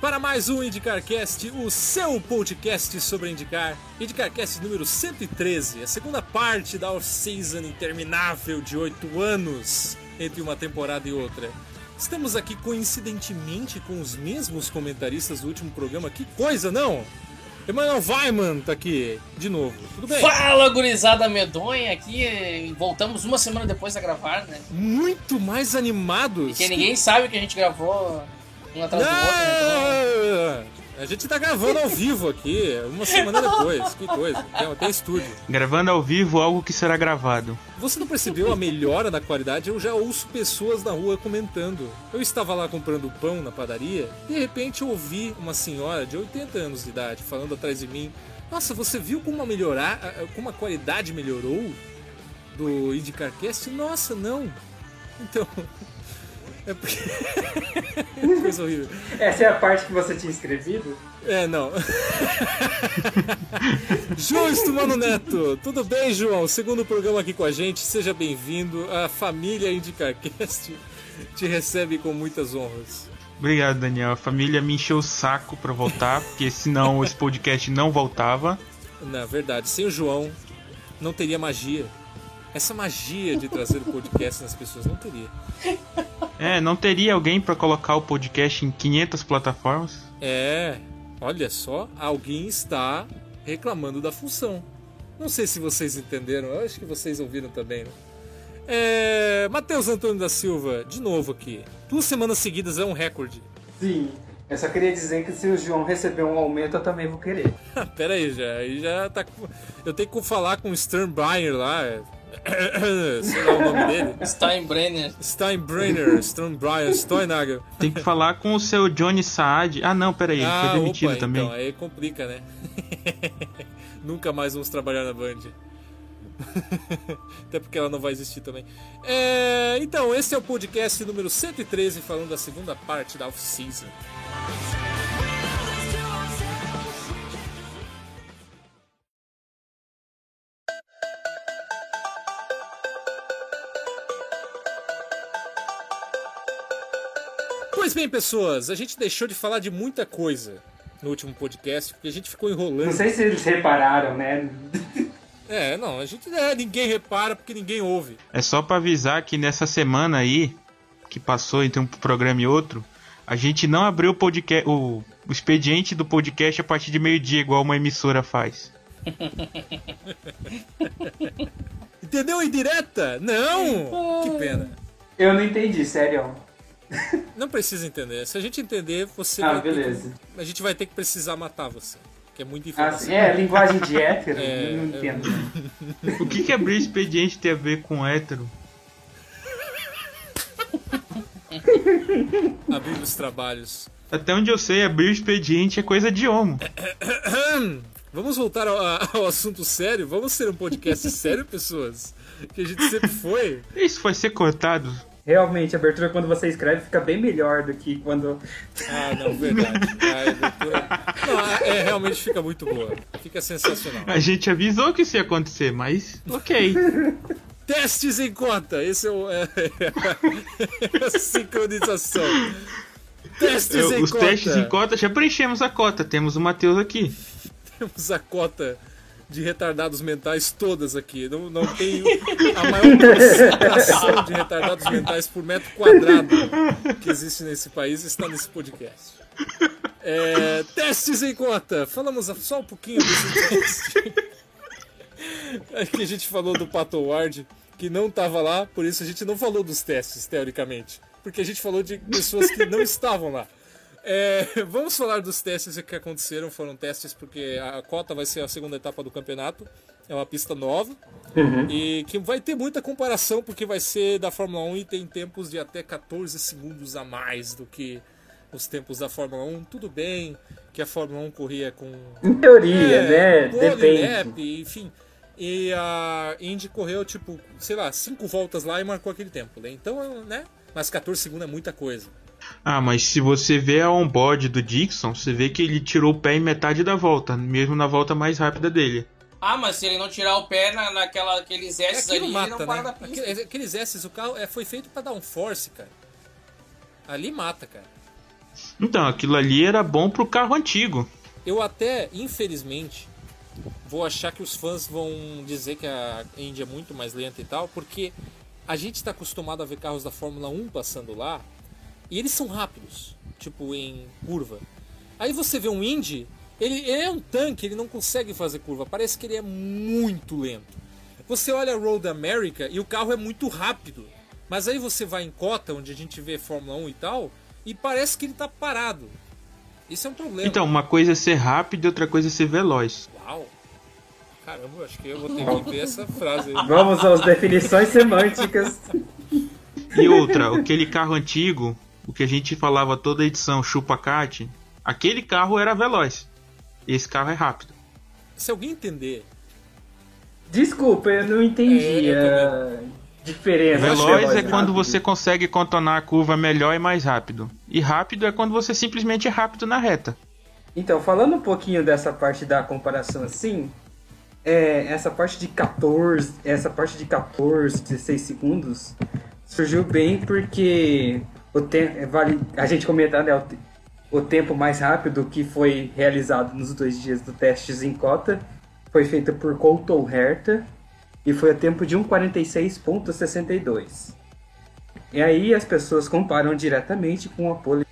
para mais um IndicarCast, o seu podcast sobre indicar. IndicarCast número 113, a segunda parte da off-season interminável de oito anos entre uma temporada e outra. Estamos aqui coincidentemente com os mesmos comentaristas do último programa. Que coisa, não? Emanuel Weiman tá aqui de novo. Tudo bem? Fala, gurizada medonha! Aqui voltamos uma semana depois a gravar, né? Muito mais animados. Porque ninguém sabe que a gente gravou um atrás do outro, né? Então... A gente tá gravando ao vivo aqui, uma semana depois. Que coisa. Tem, tem estúdio. Gravando ao vivo algo que será gravado. Você não percebeu a melhora na qualidade? Eu já ouço pessoas na rua comentando. Eu estava lá comprando pão na padaria, de repente eu ouvi uma senhora de 80 anos de idade falando atrás de mim: Nossa, você viu como a melhorar, como a qualidade melhorou do IndyCarCast? Nossa, não. Então, é porque. Coisa horrível. Essa é a parte que você tinha escrevido? É, não. João Estumano Neto, tudo bem, João? Segundo programa aqui com a gente, seja bem-vindo. A família IndicarCast te recebe com muitas honras. Obrigado, Daniel. A família me encheu o saco pra voltar, porque senão esse podcast não voltava. Na verdade, sem o João, não teria magia. Essa magia de trazer o podcast nas pessoas não teria. É, não teria alguém para colocar o podcast em 500 plataformas? É, olha só, alguém está reclamando da função. Não sei se vocês entenderam, eu acho que vocês ouviram também, né? É, Matheus Antônio da Silva, de novo aqui. Duas semanas seguidas é um recorde. Sim, eu só queria dizer que se o João receber um aumento, eu também vou querer. Pera aí, já, aí já tá. Eu tenho que falar com o Sternbrenner lá. Sei lá o nome dele. Steinbrenner. Steinbrenner, Steinbrenner, Steinagel. Tem que falar com o seu Johnny Saad. Ah, não, peraí, ele ah, foi demitido opa, também. Então, aí complica, né? Nunca mais vamos trabalhar na Band. Até porque ela não vai existir também. É, então, esse é o podcast número 113, falando da segunda parte da off-season. Pois bem, pessoas, a gente deixou de falar de muita coisa no último podcast, porque a gente ficou enrolando. Não sei se eles repararam, né? É, não, a gente é, ninguém repara porque ninguém ouve. É só para avisar que nessa semana aí, que passou entre um programa e outro, a gente não abriu o podcast, o, o expediente do podcast a partir de meio-dia, igual uma emissora faz. Entendeu indireta? Não! Que pena. Eu não entendi, sério. Não precisa entender. Se a gente entender, você Ah, beleza. que- a gente vai ter que precisar matar você. Que é muita Ah, informação. sim, é, linguagem de hétero? É, eu não é. entendo. O que, que abrir expediente tem a ver com hétero? Abrir os trabalhos. Até onde eu sei, abrir o expediente é coisa de homo. Vamos voltar ao, ao assunto sério? Vamos ser um podcast sério, pessoas? Que a gente sempre foi. Isso vai ser cortado. Realmente, a abertura quando você escreve fica bem melhor do que quando. Ah, não, verdade. A abertura- Não, é, realmente fica muito boa. Fica sensacional. A gente avisou que isso ia acontecer, mas ok. Testes em conta. Esse é o. É, é a sincronização. Testes Eu- em os conta. testes em cota, já preenchemos a cota. Temos o Matheus aqui. Temos a cota de retardados mentais todas aqui. Não, não tem a maior concentração de retardados mentais por metro quadrado que existe nesse país está nesse podcast. É, testes em conta. Falamos só um pouquinho desse teste. Aqui a gente falou do Pato Ward, que não estava lá, por isso a gente não falou dos testes, teoricamente. Porque a gente falou de pessoas que não estavam lá. É, vamos falar dos testes que aconteceram. Foram testes porque a cota vai ser a segunda etapa do campeonato. É uma pista nova. E que vai ter muita comparação, porque vai ser da Fórmula 1 e tem tempos de até 14 segundos a mais do que os tempos da Fórmula 1. Tudo bem que a Fórmula 1 corria com Em teoria, é, né? Depende. lap, enfim. E a Indy correu, tipo, sei lá, cinco voltas lá e marcou aquele tempo, né? Então, né? Mas 14 segundos é muita coisa. Ah, mas se você vê a onboard do Dixon, você vê que ele tirou o pé em metade da volta, mesmo na volta mais rápida dele. Ah, mas se ele não tirar o pé na, naquela, aqueles É S aquilo ali, mata, ele não para né? da pista. Aquele- Aqueles S, o carro é, foi feito pra dar um force, cara. Ali mata, cara. Então, aquilo ali era bom pro carro antigo. Eu até, infelizmente, vou achar que os fãs vão dizer que a Indy é muito mais lenta e tal, porque a gente está acostumado a ver carros da Fórmula 1 passando lá e eles são rápidos, tipo em curva. Aí você vê um Indy, ele, ele é um tanque, ele não consegue fazer curva, parece que ele é muito lento. Você olha a Road America e o carro é muito rápido, mas aí você vai em Cota, onde a gente vê Fórmula 1 e tal, e parece que ele está parado. Isso é um problema. Então, uma coisa é ser rápido e outra coisa é ser veloz. Uau! Caramba, acho que eu vou ter que ver essa frase aí. Vamos às definições semânticas. E outra, aquele carro antigo, o que a gente falava toda edição, chupa-cate, aquele carro era veloz. Esse carro é rápido. Se alguém entender, Desculpa, eu não entendi É, a diferença. Veloz é e quando rápido. você consegue contornar a curva melhor e mais rápido. E rápido é quando você simplesmente é rápido na reta. Então, falando um pouquinho dessa parte da comparação assim, é, essa parte de 14, essa parte de 14, 16 segundos surgiu bem porque o tempo vale a gente comentar né, o, o tempo mais rápido que foi realizado nos dois dias do testes em cota foi feito por Colton Herta e foi a tempo de 1:46.62. E aí as pessoas comparam diretamente com a pole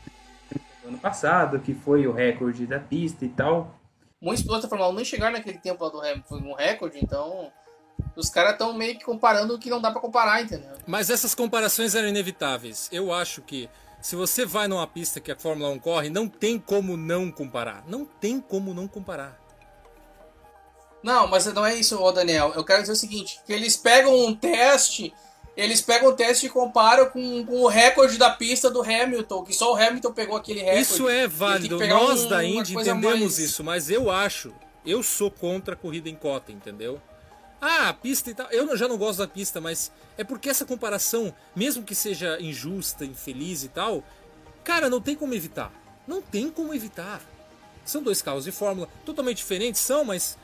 do ano passado, que foi o recorde da pista e tal. Muitos pilotos da Fórmula 1 nem chegaram naquele tempo lá do Hamilton, foi um recorde, então os caras estão meio que comparando o que não dá pra comparar, entendeu? Mas essas comparações eram inevitáveis. Eu acho que se você vai numa pista que a Fórmula 1 corre, não tem como não comparar. Não tem como não comparar. Não, mas não é isso, ô Daniel. Eu quero dizer o seguinte, que eles pegam um teste, eles pegam o teste e comparam com, com o recorde da pista do Hamilton, que só o Hamilton pegou aquele recorde. Isso é válido. Nós um- da Indy entendemos mais- isso, mas eu acho, eu sou contra a corrida em cota, entendeu? Ah, a pista e tal. Eu já não gosto da pista, mas é porque essa comparação, mesmo que seja injusta, infeliz e tal, cara, não tem como evitar. Não tem como evitar. São dois carros de Fórmula totalmente diferentes, são, mas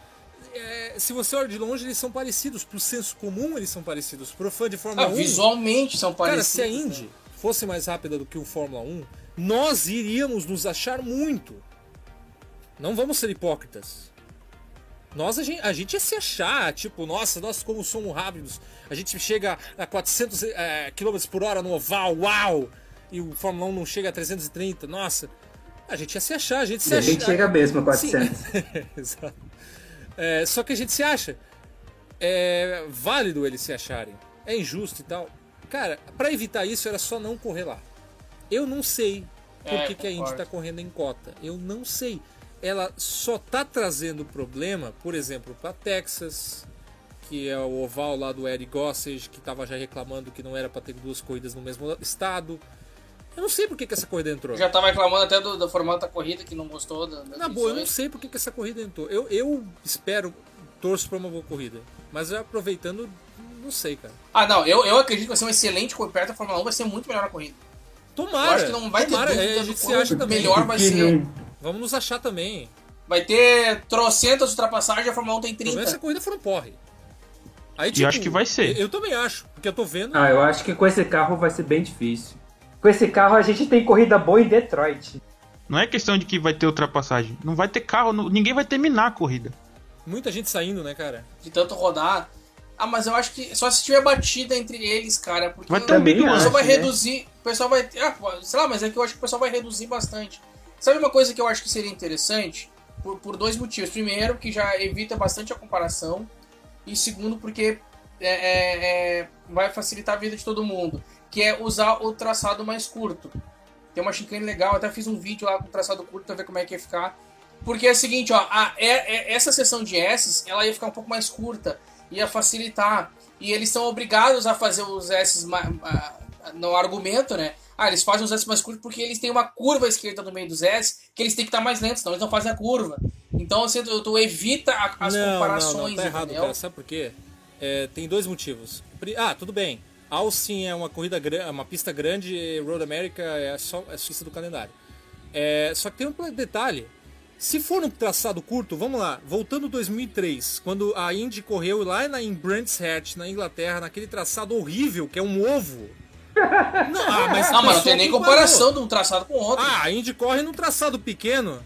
é, se você olha de longe, eles são parecidos. Pro senso comum, eles são parecidos. Pro fã de Fórmula Ah, 1. visualmente são Cara, parecidos. se a né? Indy fosse mais rápida do que o Fórmula 1, nós iríamos nos achar muito. Não vamos ser hipócritas. Nós, a gente, a gente ia se achar, tipo, nossa, nós como somos rápidos, a gente chega a 400 eh, km por hora no oval, uau! E o Fórmula 1 não chega a 330, nossa. A gente ia se achar, a gente se E a acha. gente chega mesmo a Sim. 400. Exato. É, só que a gente se acha. É válido eles se acharem. É injusto e tal. Cara, pra evitar isso era só não correr lá. Eu não sei por É, que, que a Indy tá correndo em cota. Eu não sei. Ela só tá trazendo problema, por exemplo, pra Texas, que é o oval lá do Eric Gossage, que tava já reclamando que não era pra ter duas corridas no mesmo estado. Eu não sei por que, que essa corrida entrou. Já tava reclamando até do, do formato da corrida, que não gostou da, Na boa, eu não sei porque que essa corrida entrou. Eu, eu espero, torço pra uma boa corrida. Mas aproveitando, não sei, cara. Ah, não, eu, eu acredito que vai ser um excelente corrida perto da Fórmula 1, vai ser muito melhor a corrida. Tomara! eu acho que não vai ter tomara, dúvida é, a gente se acha também. melhor vai Que ser. Vamos nos achar também. Vai ter trocentas ultrapassagens, a Fórmula 1 tem Pelo menos essa 30. corrida foi um porre. Aí, tipo, E acho que vai ser. Eu, eu também acho, porque eu tô vendo. Ah, eu acho que com esse carro vai ser bem difícil. Com esse carro a gente tem corrida boa em Detroit. Não é questão de que vai ter ultrapassagem. Não vai ter carro, não- ninguém vai terminar a corrida. Muita gente saindo, né, cara? De tanto rodar. Ah, mas eu acho que só se tiver batida entre eles, cara. Porque Vai ter um Big o pessoal vai né? reduzir. O pessoal vai. Ah, sei lá, mas é que eu acho que o pessoal vai reduzir bastante. Sabe uma coisa que eu acho que seria interessante? Por, por dois motivos. Primeiro, que já evita bastante a comparação. E segundo, porque é, é, é, vai facilitar a vida de todo mundo. Que é usar o traçado mais curto. Tem uma chicane legal, até fiz um vídeo lá com traçado curto pra ver como é que ia ficar. Porque é o seguinte, ó, a, é- é- essa sessão de S, ela ia ficar um pouco mais curta, ia facilitar. E eles são obrigados a fazer os S ma- ma- no argumento, né? Ah, eles fazem os S mais curtos porque eles têm uma curva esquerda no meio dos S, que eles têm que estar mais lentos, senão eles não fazem a curva. Então, assim, tu, tu evita a- as não, comparações, não, não, tá errado, cara. Sabe por quê? É, tem dois motivos. Ah, tudo bem. Austin é uma corrida grande, uma pista grande, Road America é só é a pista do calendário. É, só que tem um detalhe. Se for no traçado curto, vamos lá, voltando 2003, quando a Indy correu lá na, em Brands Hatch, na Inglaterra, naquele traçado horrível, que é um ovo. Não, ah, mas, Não, mas não tem nem comparação de um traçado com outro. Ah, a Indy corre num traçado pequeno.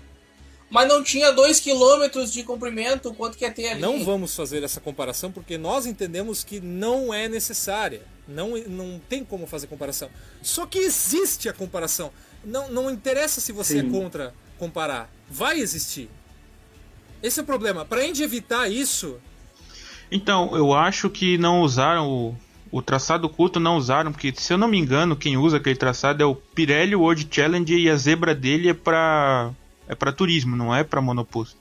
Mas não tinha 2km de comprimento, quanto que ia ter ali? Não vamos fazer essa comparação porque nós entendemos que não é necessária. Não, não tem como fazer comparação. Só que existe a comparação. Não, não interessa se você Sim. é contra comparar. Vai existir. Esse é o problema. Pra gente evitar isso, Então, eu acho que não usaram o, o traçado curto, não usaram, porque se eu não me engano, quem usa aquele traçado é o Pirelli World Challenge e a zebra dele é pra, é pra turismo, não é pra monoposto.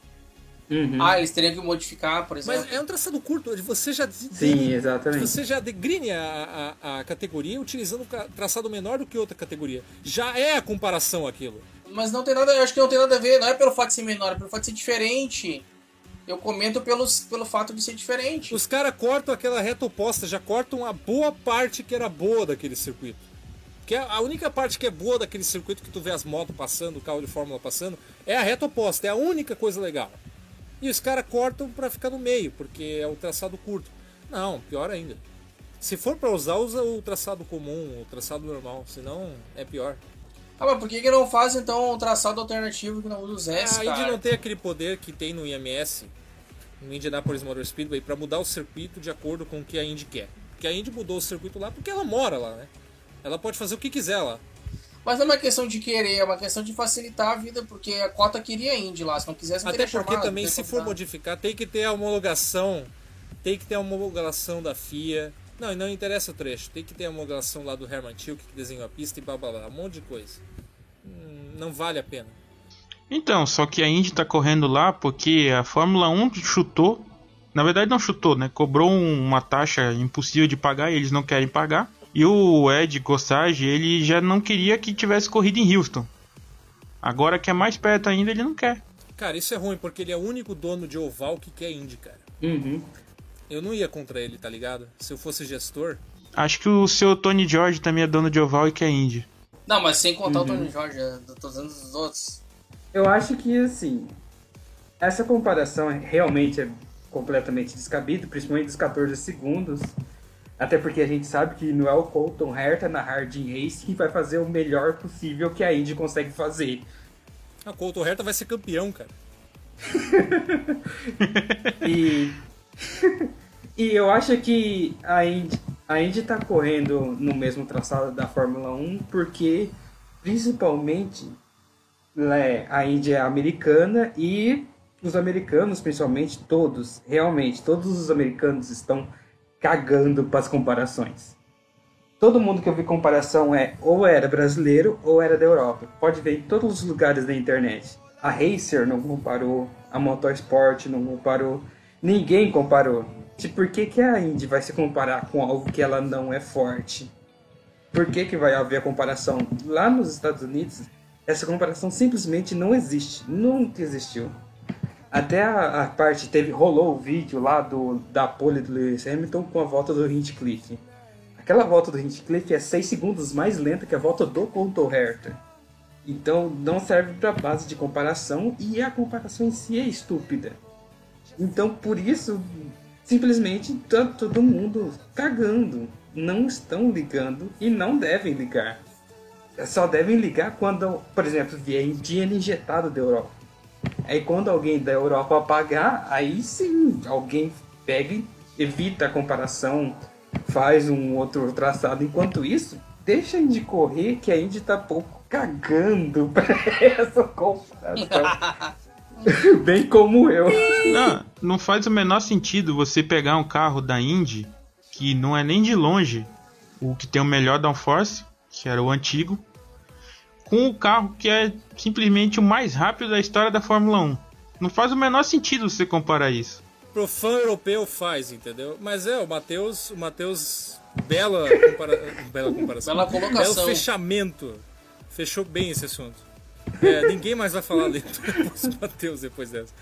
Uhum. Ah, eles teriam que modificar, por exemplo. mas é um traçado curto. onde Você já Sim, exatamente. Você já degrine a, a, a categoria utilizando um traçado menor do que outra categoria. Já é a comparação aquilo. Mas não tem nada, eu acho que não tem nada a ver, não é pelo fato de ser menor, é pelo fato de ser diferente. Eu comento pelos, pelo fato de ser diferente. Os caras cortam aquela reta oposta, já cortam a boa parte que era boa daquele circuito. Que é a única parte que é boa daquele circuito que tu vê as motos passando, o carro de Fórmula passando, é a reta oposta, é a única coisa legal. E os caras cortam pra ficar no meio, porque é o traçado curto. Não, pior ainda. Se for pra usar, usa o traçado comum, o traçado normal, senão é pior. Ah, mas por que, que não faz então um traçado alternativo que não usa o S, a Indy cara? não tem aquele poder que tem no IMS, no Indianapolis Motor Speedway, pra mudar o circuito de acordo com o que a Indy quer. Porque a Indy mudou o circuito lá porque ela mora lá, né? Ela pode fazer o que quiser lá. Mas não é uma questão de querer, é uma questão de facilitar a vida, porque a cota queria Indy lá, se não quisesse não Até porque chamado, também, se for modificar, tem que ter a homologação. Tem que ter a homologação da FIA. Não, e não interessa o trecho. Tem que ter a homologação lá do Herman Tilke, que desenhou a pista e blá blá blá. Um monte de coisa. Hum, Não vale a pena. Então, só que a Indy tá correndo lá porque a Fórmula 1 chutou. Na verdade, não chutou, né? Cobrou um- uma taxa impossível de pagar e eles não querem pagar. E o Ed Gossage, ele já não queria que tivesse corrida em Houston. Agora que é mais perto ainda, ele não quer. Cara, isso é ruim, porque ele é o único dono de oval que quer Indy, cara. Uhum. Eu não ia contra ele, tá ligado? Se eu fosse gestor. Acho que o seu Tony George também é dono de oval e quer Indy. Não, mas sem contar Uhum. o Tony Jorge, eu tô usando os outros. Eu acho que, assim, essa comparação é- realmente é completamente descabida, principalmente dos 14 segundos. Até porque a gente sabe que não é o Colton Herta na Hard Race que vai fazer o melhor possível que a Indy consegue fazer. A Couto Herta vai ser campeão, cara. E, e eu acho que a Indy, a Indy tá correndo no mesmo traçado da Fórmula 1 porque, principalmente, né, a Indy é americana e os americanos, principalmente, todos, realmente, todos os americanos estão cagando para as comparações. Todo mundo que eu vi comparação é ou era brasileiro ou era da Europa. Pode ver em todos os lugares da internet. A Racer não comparou, a Motorsport não comparou, ninguém comparou. Tipo, por que, que a Indy vai se comparar com algo que ela não é forte? Por que, que vai haver a comparação? Lá nos Estados Unidos, essa comparação simplesmente não existe. Nunca existiu. Até a, a parte teve rolou o vídeo lá do da pole do Lewis Hamilton com a volta do Hinchcliffe. Aquela volta do Hinchcliffe é 6 segundos mais lenta que a volta do Colton Herta. Então não serve para base de comparação e a comparação em si é estúpida. Então por isso simplesmente tá todo mundo cagando, não estão ligando e não devem ligar. Só devem ligar quando, por exemplo, vier dinheiro injetado da Europa. Aí quando alguém da Europa pagar, aí sim, alguém pega evita a comparação, faz um outro traçado. Enquanto isso, deixa a Indy correr, que a Indy tá pouco cagando pra essa comparação. Bem como eu. Não, não faz o menor sentido você pegar um carro da Indy, que não é nem de longe o que tem o melhor downforce, que era o antigo, com o carro que é simplesmente o mais rápido da história da Fórmula 1. Não faz o menor sentido você comparar isso. Pro fã europeu faz, entendeu? Mas é, o Matheus. O Matheus. Bela, compara... bela comparação. Bela colocação. Belo fechamento. Fechou bem esse assunto. É, ninguém mais vai falar dele depois Matheus depois dessa.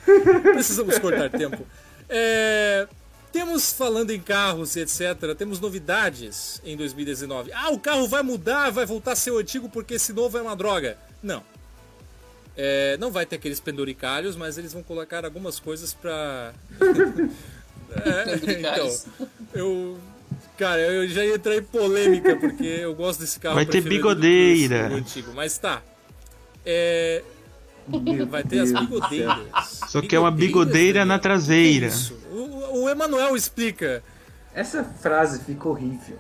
Precisamos cortar tempo. É, temos, falando em carros e etc., temos novidades em 2019. Ah, o carro vai mudar, vai voltar a ser o antigo porque esse novo é uma droga. Não. É, não vai ter aqueles penduricalhos, mas eles vão colocar algumas coisas pra. é, então, eu. Cara, eu já ia entrar em polêmica, porque eu gosto desse carro. Vai ter bigodeira. antigo, mas tá. É, vai ter as Deus céu. bigodeiras. Só que é uma bigodeira na traseira. Isso. O, o Emanuel explica. Essa frase ficou horrível.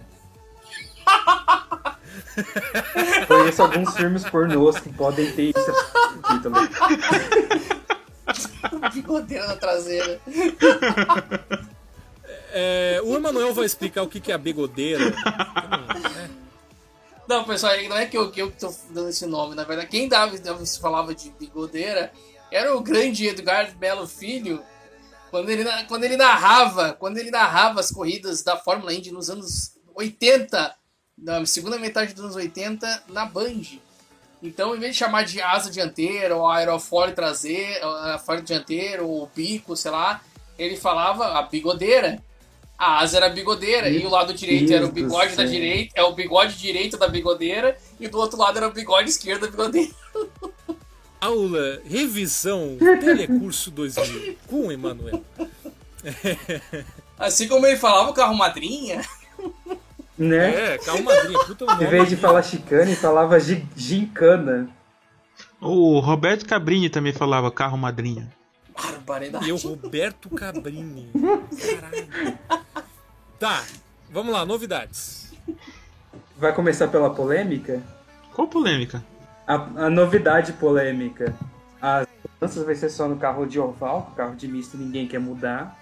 Conheço alguns filmes pornôs que podem ter isso no título. Bigodeira na traseira. É, o Emanuel vai explicar o que, que é a bigodeira. Não, pessoal, não é que eu, que eu tô dando esse nome. Na verdade, quem dava, se falava de bigodeira era o grande Edgar Belo Filho. Quando ele, quando ele narrava, quando ele narrava as corridas da Fórmula Indy nos anos 80, na segunda metade dos anos 80, na Band. Então, em vez de chamar de asa dianteira, ou aerofólio traseiro, aerofólio dianteiro, ou bico, sei lá, ele falava a bigodeira. A asa era a bigodeira, e o lado direito era o Deus bigode da direita, é o bigode direito da bigodeira, e do outro lado era o bigode esquerdo da bigodeira. Aula Revisão Telecurso 2000 com Emanuel. Assim como ele falava o carro madrinha, Né? É, carro madrinha, puta nome. Em vez de falar chicane, falava gi- gincana. O Roberto Cabrini também falava carro madrinha. Barbaridade. E eu, Roberto Cabrini. Caralho. Tá, vamos lá, novidades. Vai começar pela polêmica? Qual polêmica? A, a novidade polêmica. As mudanças vai ser só no carro de oval, o carro de misto ninguém quer mudar.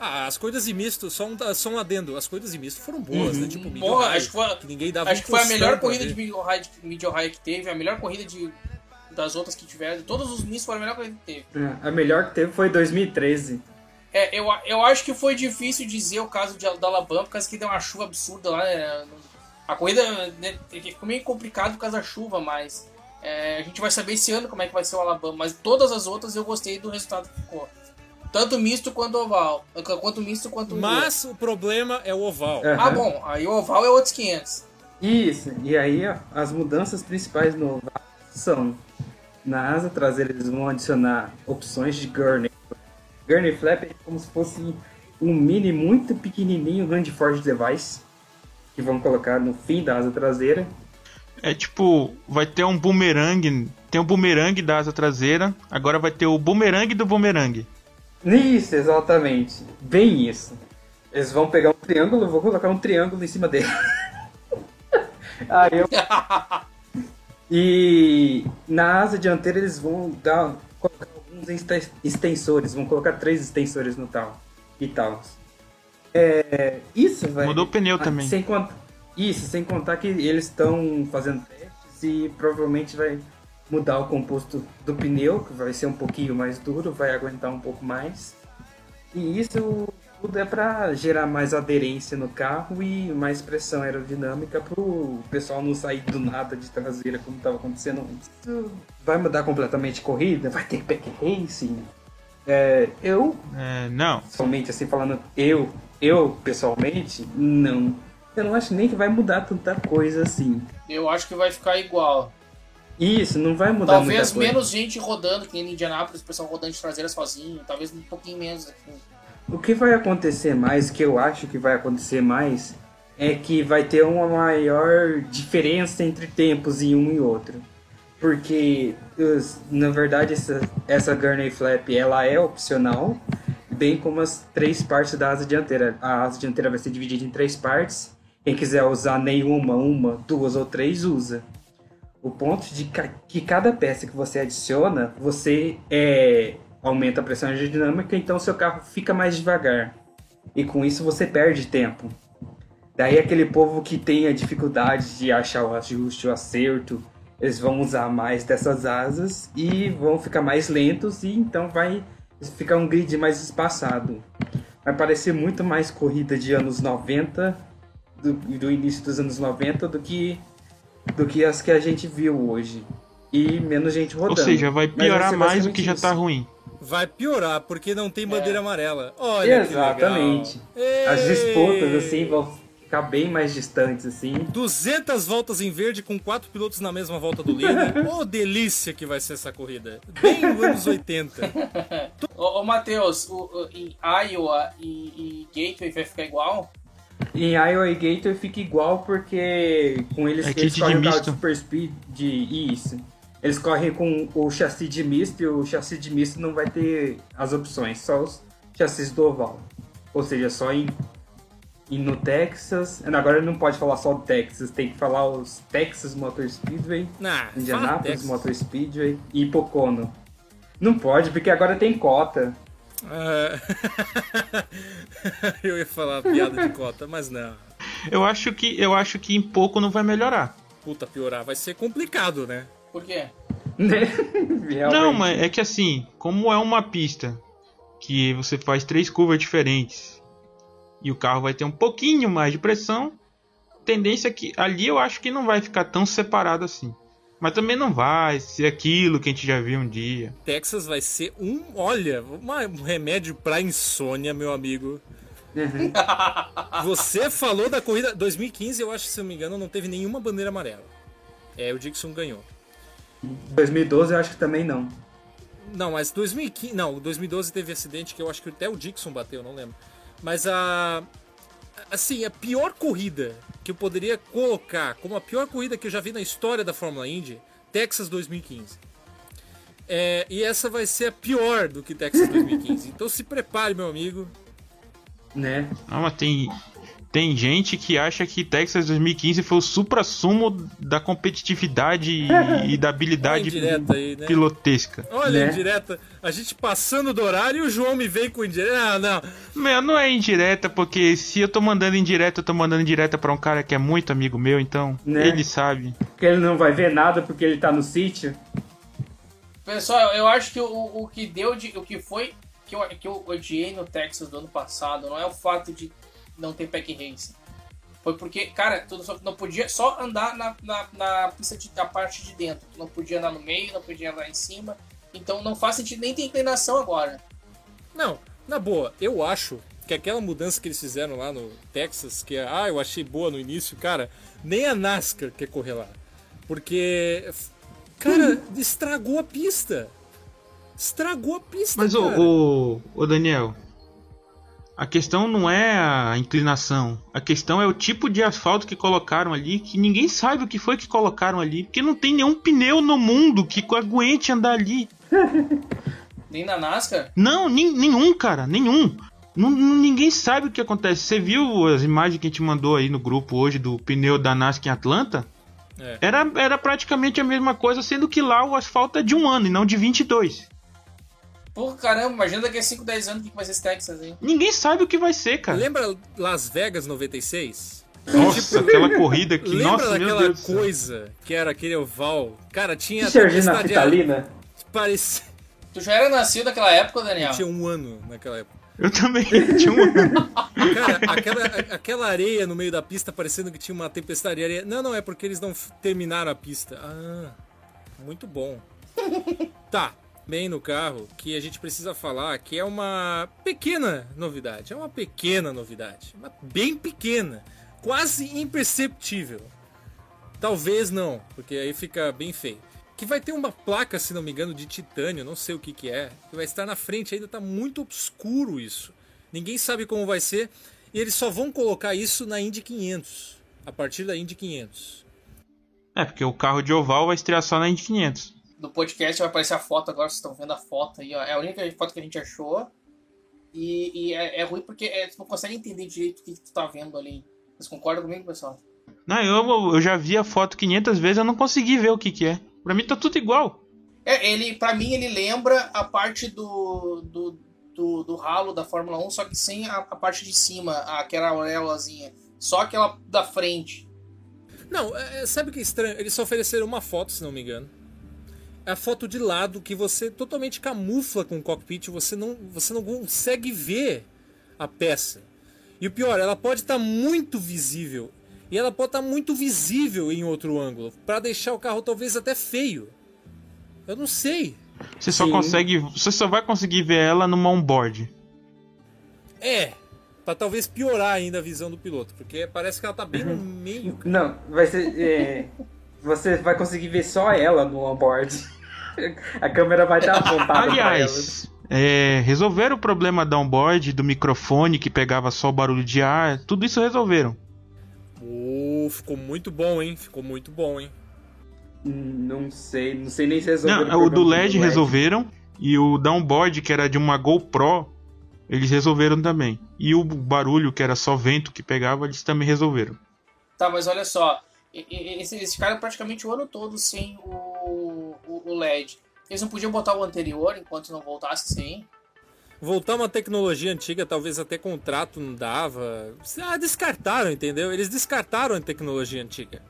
Ah, as corridas de misto, só um, só um adendo. As corridas de misto foram boas, né? Tipo, Mid Porra, Ohio, acho que foi- que ninguém dava Acho um que foi a melhor corrida ver. de Mid Ohio que teve, a melhor corrida de, das outras que tiveram. Todos os Miss foram a melhor corrida que teve. É, A melhor que teve foi 2013. É, eu, eu acho que foi difícil dizer o caso de, da Alabama, por causa que deu uma chuva absurda lá. né? A corrida né, ficou meio complicado por causa da chuva, mas é, a gente vai saber esse ano como é que vai ser o Alabama. Mas todas as outras eu gostei do resultado que ficou. Tanto misto quanto oval. Quanto misto quanto. Mas o problema é o oval. É. Ah, bom, aí o oval é outros 500. Isso, e aí ó, as mudanças principais no oval são na asa traseira eles vão adicionar opções de gurney. Gurney flap é como se fosse um mini muito pequenininho grande Ford device que vão colocar no fim da asa traseira. É tipo, vai ter um boomerang. Tem um boomerang da asa traseira. Agora vai ter o boomerang do boomerang. Isso, exatamente. Bem isso. Eles vão pegar um triângulo, vou colocar um triângulo em cima dele. aí eu E na asa dianteira eles vão dar colocar alguns exten- extensores, vão colocar três extensores no tal e tal. É, isso vai. Mudou o pneu Ah, também. Sem contar, isso, sem contar que eles estão fazendo testes e provavelmente vai mudar o composto do pneu, que vai ser um pouquinho mais duro, vai aguentar um pouco mais. E isso tudo é para gerar mais aderência no carro e mais pressão aerodinâmica para o pessoal não sair do nada de traseira como estava acontecendo antes. Isso vai mudar completamente a corrida? Vai ter pack racing? É, eu É, não. pessoalmente, assim, falando eu, eu pessoalmente, não. Eu não acho nem que vai mudar tanta coisa assim. Eu acho que vai ficar igual. Isso, não vai mudar Talvez muita coisa. menos gente rodando, que nem em Indianápolis, o pessoal rodando de traseira sozinho. Talvez um pouquinho menos aqui. O que vai acontecer mais, que eu acho que vai acontecer mais, é que vai ter uma maior diferença entre tempos em um e outro. Porque, na verdade, essa, essa Gurney Flap, ela é opcional, bem como as três partes da asa dianteira. A asa dianteira vai ser dividida em três partes. Quem quiser usar nenhuma, uma, duas ou três, usa. O ponto de que cada peça que você adiciona, você é, aumenta a pressão aerodinâmica, então seu carro fica mais devagar. E com isso você perde tempo. Daí aquele povo que tem a dificuldade de achar o ajuste, o acerto, eles vão usar mais dessas asas e vão ficar mais lentos e então vai ficar um grid mais espaçado. Vai parecer muito mais corrida de anos 90, do, do início dos anos 90, do que do que as que a gente viu hoje. E menos gente Ou rodando. seja, vai piorar mais do basicamente que já isso. tá ruim. Vai piorar, porque não tem bandeira amarela. Olha Exatamente. que legal. As disputas, assim, vão ficar bem mais distantes, assim. 200 voltas em verde com quatro pilotos na mesma volta do líder. Ô, delícia que vai ser essa corrida. Bem anos 80. Ô, ô Matheus, o, o- em Iowa e, e Gateway vai ficar igual? Em Iowa e Gator fica igual porque com eles, É eles correm o carro de super speed de isso. Eles correm com o chassi de misto e o chassi de misto não vai ter as opções, só os chassis do oval. Ou seja, só em, em no Texas. Agora não pode falar só do Texas, tem que falar os Texas Motor Speedway, Nah, Indianapolis. Motor Speedway e Pocono. Não pode, porque agora tem cota. Ah, eu ia falar piada de cota, mas não. Eu acho que eu acho que em pouco não vai melhorar. Puta, piorar vai ser complicado, né? Por quê? Não, mas é que assim, como é uma pista que você faz três curvas diferentes e o carro vai ter um pouquinho mais de pressão, tendência é que ali eu acho que não vai ficar tão separado assim. Mas também não vai ser aquilo que a gente já viu um dia. Texas vai ser um, olha, uma- um remédio pra insônia, meu amigo. Uhum. Você falou da corrida 2015, eu acho, se eu não me engano, não teve nenhuma bandeira amarela. É, o Dixon ganhou. 2012 eu acho que também não. Não, mas 2015, não, 2012 teve acidente que eu acho que até o Dixon bateu, não lembro. Mas a assim, a pior corrida que eu poderia colocar como a pior corrida que eu já vi na história da Fórmula Indy, Texas 2015. É, e essa vai ser a pior do que Texas 2015. Então se prepare, meu amigo. Né? Não, mas tem, tem gente que acha que Texas 2015 foi o supra-sumo da competitividade e, e da habilidade aí, né? pilotesca. Olha a Né? indireta, a gente passando do horário e o João me vem com indireta. Ah, não. Meu, não é indireta, porque se eu tô mandando indireta, eu tô mandando indireta pra um cara que é muito amigo meu, então Né? ele sabe. Porque ele não vai ver nada porque ele tá no sítio. Pessoal, eu acho que o, o que deu de. O que foi que eu, que eu odiei no Texas do ano passado não é o fato de não ter pack racing. Foi porque, cara, tu só, não podia só andar na, na, na pista de, da parte de dentro. Tu não podia andar no meio, não podia andar em cima. Então não faz sentido nem ter inclinação agora. Não, na boa, eu acho que aquela mudança que eles fizeram lá no Texas, que ah, eu achei boa no início, cara, nem a NASCAR quer correr lá. Porque, cara, estragou a pista. Estragou a pista. Mas o, cara. o, o Daniel, a questão não é a inclinação, a questão é o tipo de asfalto que colocaram ali, que ninguém sabe o que foi que colocaram ali, porque não tem nenhum pneu no mundo que aguente andar ali. Nem na NASCAR. Não, nenhum, cara, nenhum. Não- ninguém sabe o que acontece. Você viu as imagens que a gente mandou aí no grupo hoje do pneu da NASCAR em Atlanta? É. Era, era praticamente a mesma coisa, sendo que lá o asfalto é de um ano e não de 22. Porra, caramba, imagina daqui a 5, 10 anos o que vai ser esse Texas, hein? Ninguém sabe o que vai ser, cara. Lembra Las Vegas 96? Nossa, aquela corrida que, Lembra nossa, meu daquela Deus do céu. coisa que era aquele oval? Cara, tinha Que servia na tempestade aérea. fitalina? Parecia... Tu já era nascido naquela época, Daniel? Tinha um ano naquela época. Eu também tinha um... Cara, aquela, aquela areia no meio da pista parecendo que tinha uma tempestade de areia. Não, não, é porque eles não terminaram a pista. Ah, muito bom. Tá, bem no carro que a gente precisa falar que é uma pequena novidade. É uma pequena novidade. Uma bem pequena. Quase imperceptível. Talvez não, porque aí fica bem feio. Que vai ter uma placa, se não me engano, de titânio, não sei o que, que é, que vai estar na frente, ainda tá muito obscuro isso. Ninguém sabe como vai ser, e eles só vão colocar isso na Indy 500, a partir da Indy 500. É, porque o carro de oval vai estrear só na Indy 500. Do podcast vai aparecer a foto agora, vocês estão vendo a foto aí, ó. É a única foto que a gente achou. E, e é, é ruim porque é, tu não consegue entender direito o que, que tu tá vendo ali. Vocês concordam comigo, pessoal? Não, eu, eu já vi a foto 500 vezes, eu não consegui ver o que que é. Pra mim tá tudo igual. É, ele, pra mim, ele lembra a parte do, do, do, do ralo da Fórmula 1, só que sem a, a parte de cima, aquela auréolazinha. Só aquela da frente. Não, é, é, sabe o que é estranho? Eles só ofereceram uma foto, se não me engano. É a foto de lado que você totalmente camufla com o cockpit, você não, você não consegue ver a peça. E o pior, ela pode estar muito visível. E ela pode estar muito visível em outro ângulo, Pra deixar o carro talvez até feio. Eu não sei. Você só Sim. consegue. Você só vai conseguir ver ela numa onboard. É, Pra talvez piorar ainda a visão do piloto, porque parece que ela tá bem no meio. cara. Não, vai ser. é, você vai conseguir ver só ela no onboard. A câmera vai estar apontada. Aliás, É, resolveram o problema da onboard, do microfone que pegava só o barulho de ar, tudo isso resolveram. Uh, ficou muito bom, hein? Ficou muito bom, hein? Não sei, não sei nem se resolveram. Não, o do LED, resolveram e o downboard que era de uma GoPro, eles resolveram também. E o barulho que era só vento que pegava, eles também resolveram. Tá, mas olha só, eles, eles ficaram praticamente o ano todo sem o, o, o LED. Eles não podiam botar o anterior enquanto não voltasse sem? Voltar uma tecnologia antiga, talvez até contrato não dava. Ah, descartaram, entendeu? Eles descartaram a tecnologia antiga.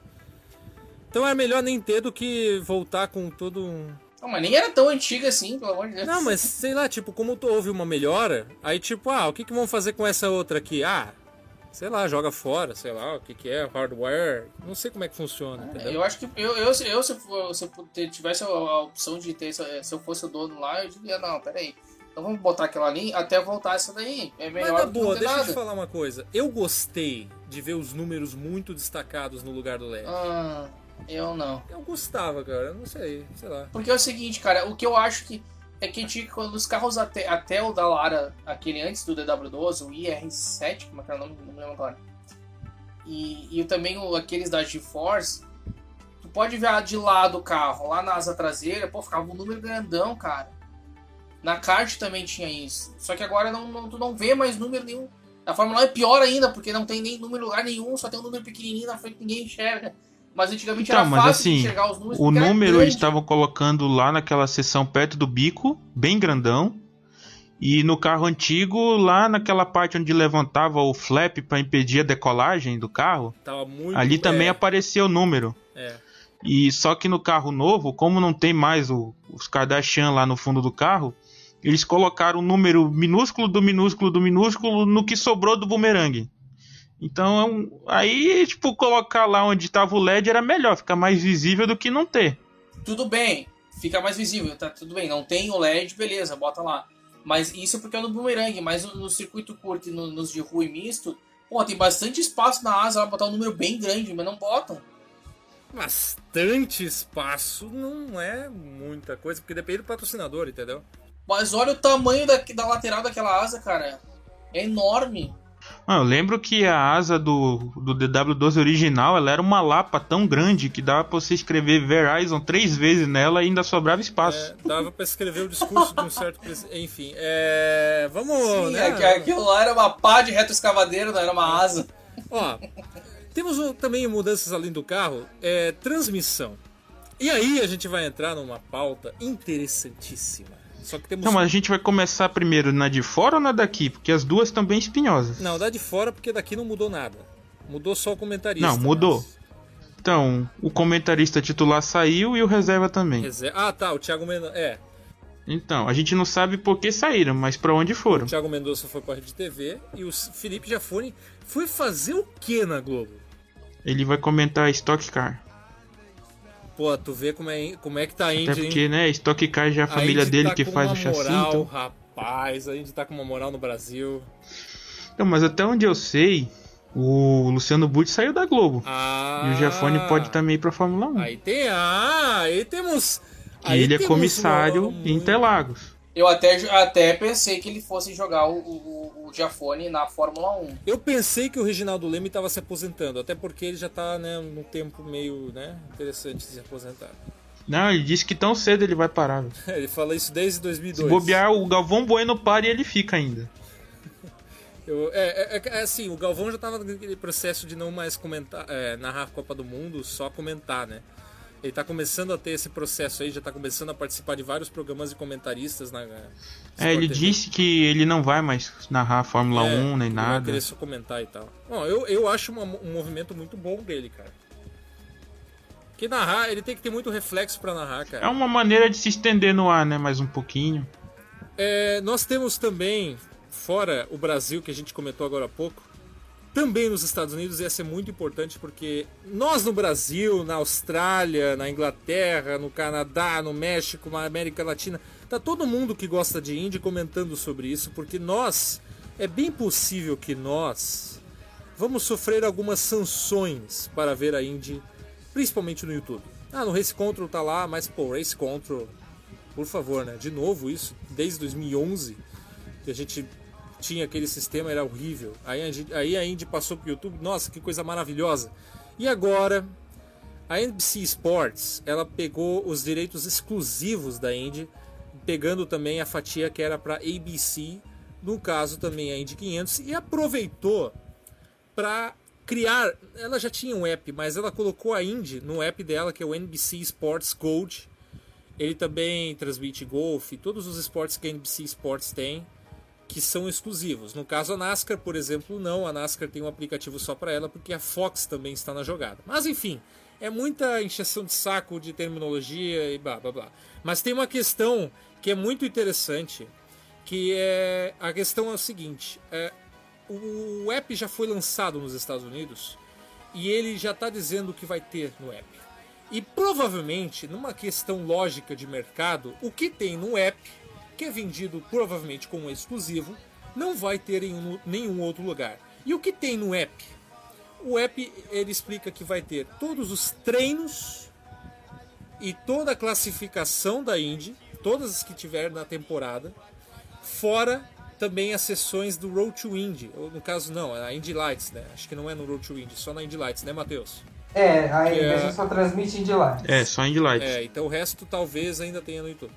Então é melhor nem ter do que voltar com todo um. Não, mas nem era tão antiga assim, pelo amor de Deus. Não, mas sei lá, tipo, como houve uma melhora, aí tipo, ah, o que, que vão fazer com essa outra aqui? Ah, sei lá, joga fora, sei lá, o que, que é, hardware, não sei como é que funciona, entendeu? Eu acho que eu, eu, se, eu, se eu tivesse a opção de ter, se eu fosse o dono lá, eu diria, não, peraí. Então vamos botar aquela ali até voltar essa daí. É melhor Mas na boa, deixa nada. eu te falar uma coisa. Eu gostei de ver os números muito destacados no lugar do LED. Ah, eu não. Eu gostava, cara. Eu não sei, sei lá. Porque é o seguinte, cara, o que eu acho que é que tinha quando os carros até, até o da Lara, aquele antes do DW12, o IR7, como é que era o nome? Não lembro agora. E, e também o, aqueles da GeForce, tu pode ver de lado o carro, lá na asa traseira, pô, ficava um número grandão, cara. Na kart também tinha isso. Só que agora não, não, tu não vê mais número nenhum. Na Fórmula 1 é pior ainda, porque não tem nem número lugar nenhum, só tem um número pequenininho na frente que ninguém enxerga. Mas antigamente Então, era mas fácil assim, enxergar os números. O número grande. eles estavam colocando lá naquela seção perto do bico, bem grandão. E no carro antigo, lá naquela parte onde levantava o flap para impedir a decolagem do carro, Tava muito. ali também é, aparecia o número. é. E só que no carro novo, como não tem mais o- os Kardashian lá no fundo do carro, eles colocaram um número minúsculo do minúsculo do minúsculo no que sobrou do bumerangue. Então, é um- aí, tipo, colocar lá onde tava o LED era melhor, fica mais visível do que não ter. Tudo bem, fica mais visível, tá tudo bem. Não tem o LED, beleza, bota lá. Mas isso porque é no boomerang, mas no, no circuito curto e no- nos de rua e misto, pô, tem bastante espaço na asa lá botar um número bem grande, mas não botam. Bastante espaço não é muita coisa, porque depende do patrocinador, entendeu? Mas olha o tamanho da, da lateral daquela asa, cara. É enorme. Ah, eu lembro que a asa do, do DW12 original ela era uma lapa tão grande que dava pra você escrever Verizon três vezes nela e ainda sobrava espaço. É, dava pra escrever o discurso de um certo presidente. Enfim, é. Vamos. Sim, né? aqu- aquilo lá era uma pá de retroescavadeira, não era uma asa. Ó, temos também mudanças além do carro, é transmissão. E aí a gente vai entrar numa pauta interessantíssima. Só que temos. Então, mas a gente vai começar primeiro na de fora ou na daqui? Porque as duas estão bem espinhosas. Não, dá de fora porque daqui não mudou nada. Mudou só o comentarista. Não, mudou. mas- Então, o comentarista titular saiu e o reserva também. Reser- Ah, tá, o Thiago Mendonça. É, Então, a gente não sabe por que saíram, mas pra onde o foram. Thiago Mendonça foi pra Rede TV e o Felipe Jafone foi fazer o que na Globo? Ele vai comentar Stock Car. Pô, tu vê como é, como é que tá a Até Indy, hein? porque, né, Stock Car já é a A família Indy dele tá que com faz uma o chassi. moral, Então... rapaz, a Indy tá com uma moral no Brasil. Então, mas até onde eu sei, o Luciano Burti saiu da Globo. Ah, E o Giafone pode também ir pra Fórmula 1. Aí tem. Ah, aí temos. Aí ele é comissário em Interlagos. Eu até, até pensei que ele fosse jogar o, o, o Giafone na Fórmula 1. Eu pensei que o Reginaldo Leme estava se aposentando, até porque ele já tá, né, num tempo meio, né, interessante de se aposentar. Não, ele disse que tão cedo ele vai parar. Ele fala isso desde Se 2002. bobear, o Galvão Bueno para e ele fica ainda. Eu- é, é- é assim, o Galvão já tava naquele processo de não mais comentar, é, narrar a Copa do Mundo, só comentar, né? Ele tá começando a ter esse processo aí, já tá começando a participar de vários programas de comentaristas na. É, ele TV. disse que ele não vai mais narrar a Fórmula É, 1 nem ele Vai nada. querer só comentar e tal. Bom, eu, eu acho uma- um movimento muito bom dele, cara. Porque narrar, ele tem que ter muito reflexo pra narrar, cara. É uma maneira de se estender no ar, né? Mais um pouquinho. É, nós temos também, fora o Brasil, que a gente comentou agora há pouco, também nos Estados Unidos, e essa é muito importante porque nós no Brasil, na Austrália, na Inglaterra, no Canadá, no México, na América Latina, tá todo mundo que gosta de Indy comentando sobre isso, porque nós, é bem possível que nós vamos sofrer algumas sanções para ver a Indy, principalmente no YouTube. Ah, no Race Control tá lá, mas pô, Race Control por favor, né? De novo isso, desde 2011, que a gente tinha aquele sistema, era horrível. Aí a, aí a Indy passou pro YouTube, nossa, que coisa maravilhosa. E agora, a NBC Sports, ela pegou os direitos exclusivos da Indy, pegando também a fatia que era para ABC, no caso também a Indy 500, e aproveitou para criar. Ela já tinha um app, mas ela colocou a Indy no app dela, que é o NBC Sports Gold. Ele também transmite golfe, todos os esportes que a NBC Sports tem que são exclusivos. No caso a NASCAR, por exemplo, não. A NASCAR tem um aplicativo só para ela porque a Fox também está na jogada. Mas enfim, é muita encheção de saco de terminologia e blá blá blá. Mas tem uma questão que é muito interessante, que é a questão é o seguinte: é, o app já foi lançado nos Estados Unidos e ele já está dizendo o que vai ter no app. E provavelmente, numa questão lógica de mercado, o que tem no app que é vendido provavelmente como exclusivo, não vai ter em nenhum outro lugar. E o que tem no app? O app ele explica que vai ter todos os treinos e toda a classificação da Indy, todas as que tiver na temporada, fora também as sessões do Road to Indy, ou no caso não, é a Indy Lights, né? Acho que não é no Road to Indy, só na Indy Lights, né, Matheus? É, a Indy é... só transmite Indy Lights. É, só Indy Lights. É, então o resto talvez ainda tenha no YouTube.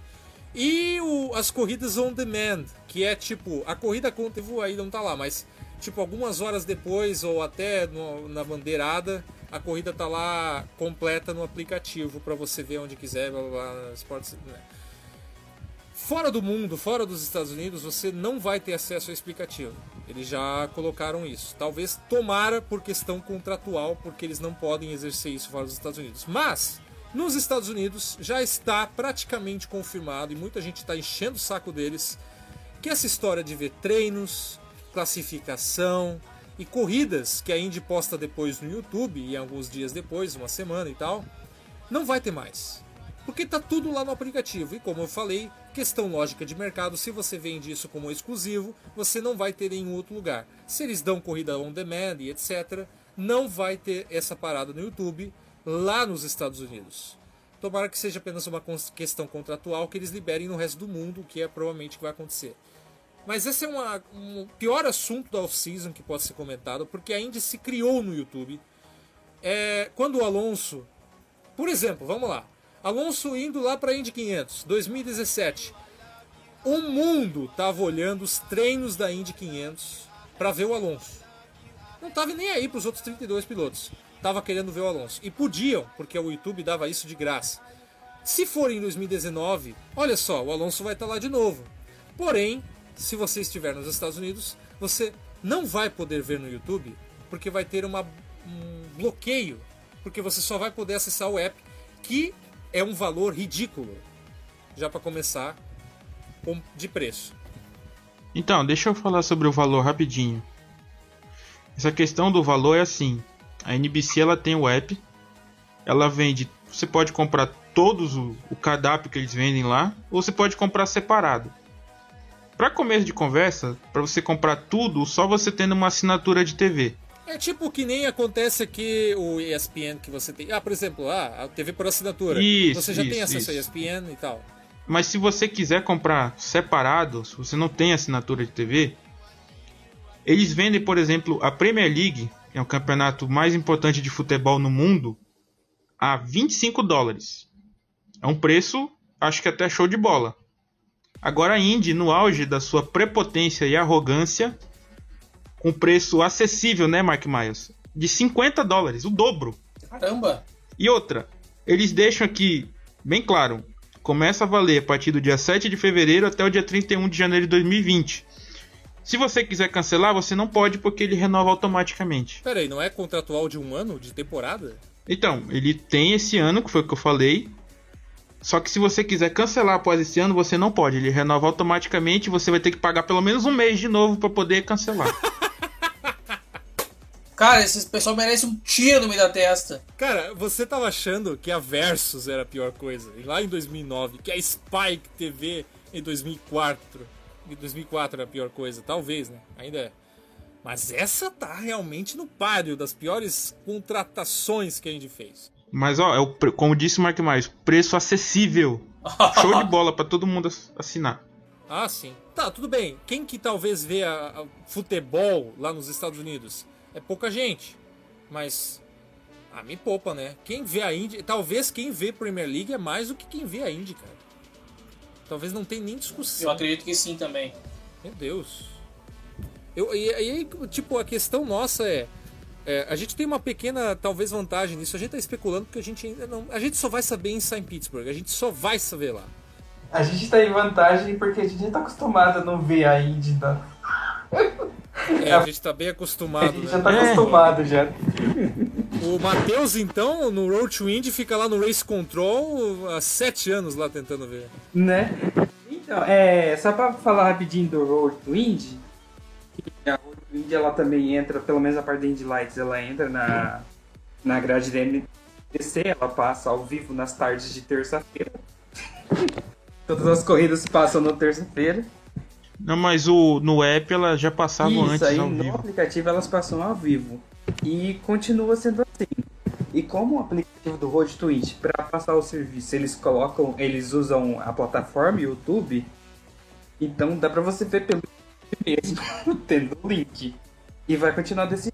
E o, as corridas on demand, que é tipo, a corrida contra aí não tá lá, mas tipo algumas horas depois ou até no, na bandeirada, a corrida tá lá completa no aplicativo para você ver onde quiser, blá, blá, blá, Sports, né? Fora do mundo, fora dos Estados Unidos, você não vai ter acesso ao explicativo. Eles já colocaram isso. Talvez tomara por questão contratual, porque eles não podem exercer isso fora dos Estados Unidos. Mas nos Estados Unidos já está praticamente confirmado e muita gente está enchendo o saco deles que essa história de ver treinos, classificação e corridas que a Indy posta depois no YouTube e alguns dias depois, uma semana e tal, não vai ter mais. Porque tá tudo lá no aplicativo e como eu falei, questão lógica de mercado, se você vende isso como exclusivo, você não vai ter em outro lugar. Se eles dão corrida on demand e etc, não vai ter essa parada no YouTube lá nos Estados Unidos. Tomara que seja apenas uma questão contratual que eles liberem no resto do mundo, o que é provavelmente que vai acontecer. Mas esse é uma, um pior assunto da off-season que pode ser comentado, porque a Indy se criou no YouTube. É, quando o Alonso, por exemplo, vamos lá, Alonso indo lá para a Indy 500, 2017, o mundo estava olhando os treinos da Indy 500 para ver o Alonso. Não estava nem aí para os outros 32 pilotos estava querendo ver o Alonso. E podiam, porque o YouTube dava isso de graça. Se for em 2019, olha só, o Alonso vai estar lá de novo. Porém, se você estiver nos Estados Unidos, você não vai poder ver no YouTube, porque vai ter uma, um bloqueio, porque você só vai poder acessar o app, que é um valor ridículo, já para começar, de preço. Então, deixa eu falar sobre o valor rapidinho. Essa questão do valor é assim: a NBC ela tem o app, ela vende. Você pode comprar todos o, o cardápio que eles vendem lá, ou você pode comprar separado. Para começo de conversa, para você comprar tudo, só você tendo uma assinatura de TV. É tipo que nem acontece aqui o ESPN que você tem. Ah, por exemplo, ah, a TV por assinatura. Isso, você já isso, tem acesso isso. a ESPN e tal. Mas se você quiser comprar separado, se você não tem assinatura de TV, eles vendem, por exemplo, a Premier League é o campeonato mais importante de futebol no mundo, a 25 dólares. É um preço, acho que até show de bola. Agora a Indy, no auge da sua prepotência e arrogância, com preço acessível, né, Mark Miles? De 50 dólares, o dobro. Caramba! E outra, eles deixam aqui, bem claro, começa a valer a partir do dia 7 de fevereiro até o dia 31 de janeiro de 2020. Se você quiser cancelar, você não pode porque ele renova automaticamente. Peraí, não é contratual de um ano de temporada? Então, ele tem esse ano, que foi o que eu falei. Só que se você quiser cancelar após esse ano, você não pode. Ele renova automaticamente e você vai ter que pagar pelo menos um mês de novo para poder cancelar. Cara, esse pessoal merece um tiro no meio da testa. Cara, você tava achando que a Versus era a pior coisa. E lá em 2009, que a Spike TV em 2004 2004 era a pior coisa, talvez, né? Ainda é. Mas essa tá realmente no páreo das piores contratações que a gente fez. Mas ó, é o, como disse o Mark Mais, preço acessível. Show de bola para todo mundo assinar. Ah, sim. Tá, tudo bem. Quem que talvez vê a, a futebol lá nos Estados Unidos? É pouca gente. Mas. Ah, me poupa, né? Quem vê a Indy. Talvez quem vê Premier League é mais do que quem vê a Indy, cara. Talvez não tenha nem discussão. Eu acredito que sim também. Meu Deus. Eu, e aí, tipo, a questão nossa é, é, A gente tem uma pequena, talvez, vantagem nisso. A gente tá especulando porque a gente ainda não. A gente só vai saber em St. Pittsburgh. A gente só vai saber lá. A gente tá em vantagem porque a gente já tá acostumado a não ver a Indy da. É, a gente tá bem acostumado. A gente né? já tá acostumado já. O Matheus, então, no Road to Indy, fica lá no Race Control há sete anos lá tentando ver. Né? Então, é, só pra falar rapidinho do Road to Indy, a Road to Indy ela também entra, pelo menos a parte da Indy Lights, ela entra na, na grade da NBC, ela passa ao vivo nas tardes de terça-feira. Todas as corridas passam na terça-feira. Não, mas o, no app ela já passava Isso, antes aí ao no vivo. aplicativo elas passam ao vivo. E continua sendo assim. E como o aplicativo do Road to It, para passar o serviço, eles colocam, eles usam a plataforma YouTube, então dá pra você ver pelo mesmo, tendo o link. E vai continuar desse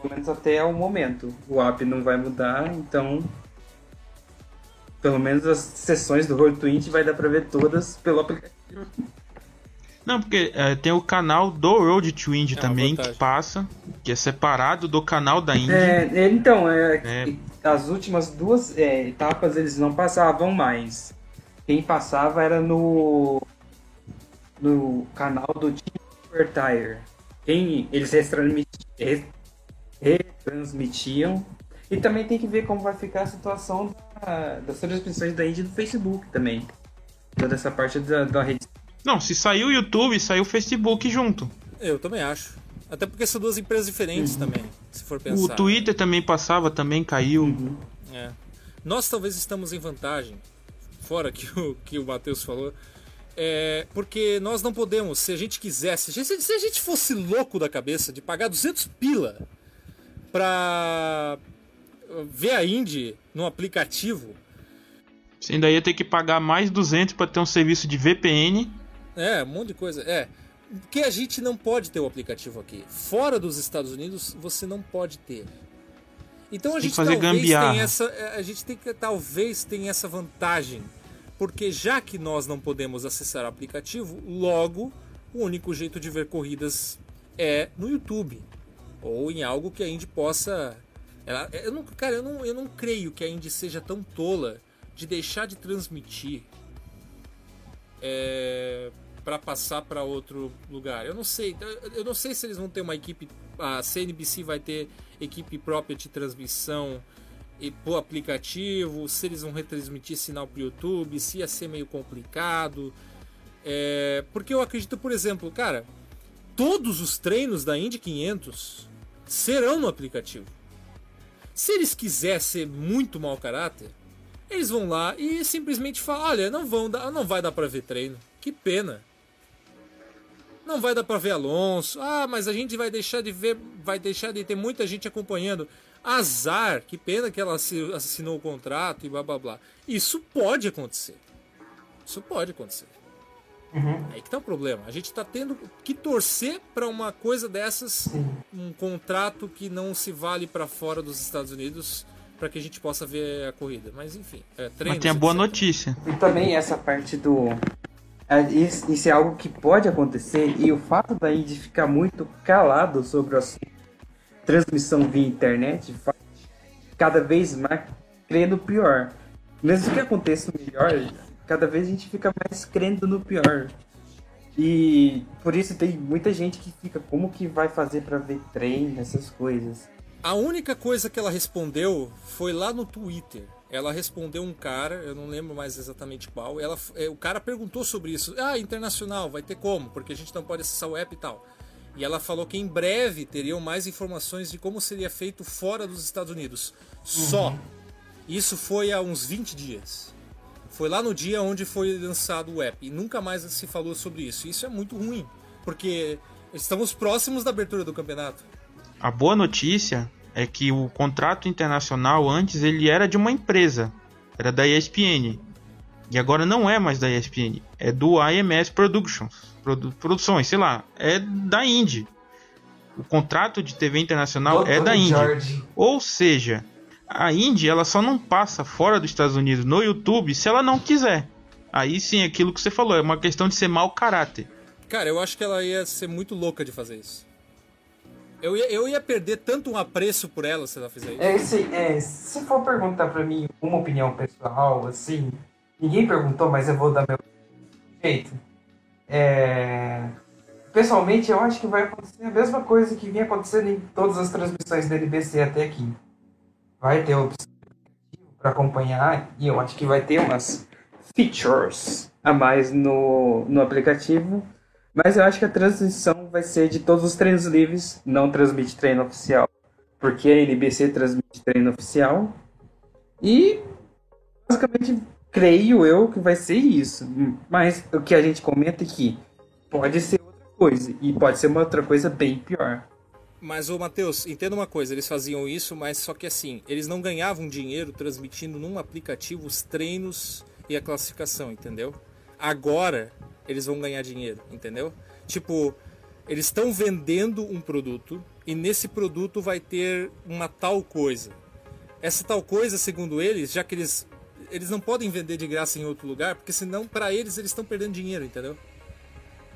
pelo menos até o momento. O app não vai mudar, então pelo menos as sessões do Road to It vai dar pra ver todas pelo aplicativo. Não, porque é, tem o canal do Road to Indy É também que passa, que é separado do canal da Indy. É, é, então, é, É. as últimas duas é, etapas eles não passavam mais. Quem passava era no no canal do Team Super Tire. Quem eles retransmiti- re- retransmitiam. E também tem que ver como vai ficar a situação da- das transmissões da Indy do Facebook também. Toda essa parte da, da rede. Não, se saiu o YouTube, saiu o Facebook junto. Eu também acho. Até porque são duas empresas diferentes também, se for pensar. O Twitter também passava, também caiu. É. Nós talvez estamos em vantagem, fora que o que o Matheus falou, é, porque nós não podemos, se a gente quisesse, se, a gente fosse louco da cabeça de pagar 200 pila pra ver a Indy no aplicativo, Você ainda ia ter que pagar mais 200 para ter um serviço de VPN. É, um monte de coisa, é. Porque a gente não pode ter o aplicativo aqui. Fora dos Estados Unidos, você não pode ter. Então a Tem que gente fazer talvez gambiarra. tenha essa, é, a gente tem que talvez tenha essa vantagem, porque já que nós não podemos acessar o aplicativo, logo o único jeito de ver corridas é no YouTube ou em algo que a Indy possa. Ela, eu não, cara, eu não, eu não creio que a Indy seja tão tola de deixar de transmitir é, para passar para outro lugar. Eu não sei, eu não sei se eles vão ter uma equipe, a CNBC vai ter equipe própria de transmissão e pro aplicativo, se eles vão retransmitir sinal para YouTube, se ia ser meio complicado. É, porque eu acredito, por exemplo, cara, todos os treinos da Indy 500 serão no aplicativo. Se eles quiserem ser muito mau caráter, eles vão lá e simplesmente falam: olha, não vão dar, não vai dar para ver treino. Que pena. Não vai dar para ver Alonso. Ah, mas a gente vai deixar de ver, vai deixar de ter muita gente acompanhando. Azar, que pena que ela assi- assinou o contrato e blá blá blá. Isso pode acontecer. Isso pode acontecer. Aí que tá o problema. A gente tá tendo que torcer para uma coisa dessas, um contrato que não se vale para fora dos Estados Unidos, para que a gente possa ver a corrida. Mas enfim, é, Mas treinos, tem a boa etc. notícia. E também essa parte do. é, Isso, é algo que pode acontecer e o fato da Indy ficar muito calado sobre o assunto transmissão via internet faz cada vez mais crendo pior. Mesmo que aconteça o melhor, cada vez a gente fica mais crendo no pior. E por isso tem muita gente que fica como que vai fazer pra ver treino, essas coisas. A única coisa que ela respondeu foi lá no Twitter. Ela respondeu um cara, eu não lembro mais exatamente qual. Ela, é, o cara perguntou sobre isso. Ah, internacional, vai ter como? Porque a gente não pode acessar o app e tal. E ela falou que em breve teriam mais informações de como seria feito fora dos Estados Unidos. Só. Isso foi há uns 20 dias. Foi lá no dia onde foi lançado o app. E nunca mais se falou sobre isso. Isso é muito ruim. Porque estamos próximos da abertura do campeonato. A boa notícia é que o contrato internacional antes ele era de uma empresa, era da ESPN. E agora não é mais da ESPN, é do IMS Productions, produ produções, sei lá, é da Indy. O contrato de TV internacional é da Indy. Ou seja, a Indy ela só não passa fora dos Estados Unidos no YouTube se ela não quiser. Aí sim, é aquilo que você falou, é uma questão de ser mau caráter. Cara, eu acho que ela ia ser muito louca de fazer isso. Eu ia, eu ia perder tanto um apreço por ela se ela fizer isso. É, se, é, se for perguntar pra mim uma opinião pessoal, assim, ninguém perguntou, mas eu vou dar meu jeito. É, pessoalmente, eu acho que vai acontecer a mesma coisa que vinha acontecendo em todas as transmissões da NBC até aqui. Vai ter opção para acompanhar e eu acho que vai ter umas features a mais no, no aplicativo. Mas eu acho que a transmissão vai ser de todos os treinos livres, não transmite treino oficial, porque a NBC transmite treino oficial. E basicamente creio eu que vai ser isso. Mas o que a gente comenta é que pode ser outra coisa e pode ser uma outra coisa bem pior. Mas, ô Matheus, entenda uma coisa, eles faziam isso, mas só que assim, eles não ganhavam dinheiro transmitindo num aplicativo os treinos e a classificação, entendeu? Agora eles vão ganhar dinheiro, entendeu? Tipo, eles estão vendendo um produto e nesse produto vai ter uma tal coisa. Essa tal coisa, segundo eles, já que eles eles não podem vender de graça em outro lugar, porque senão para eles eles estão perdendo dinheiro, entendeu?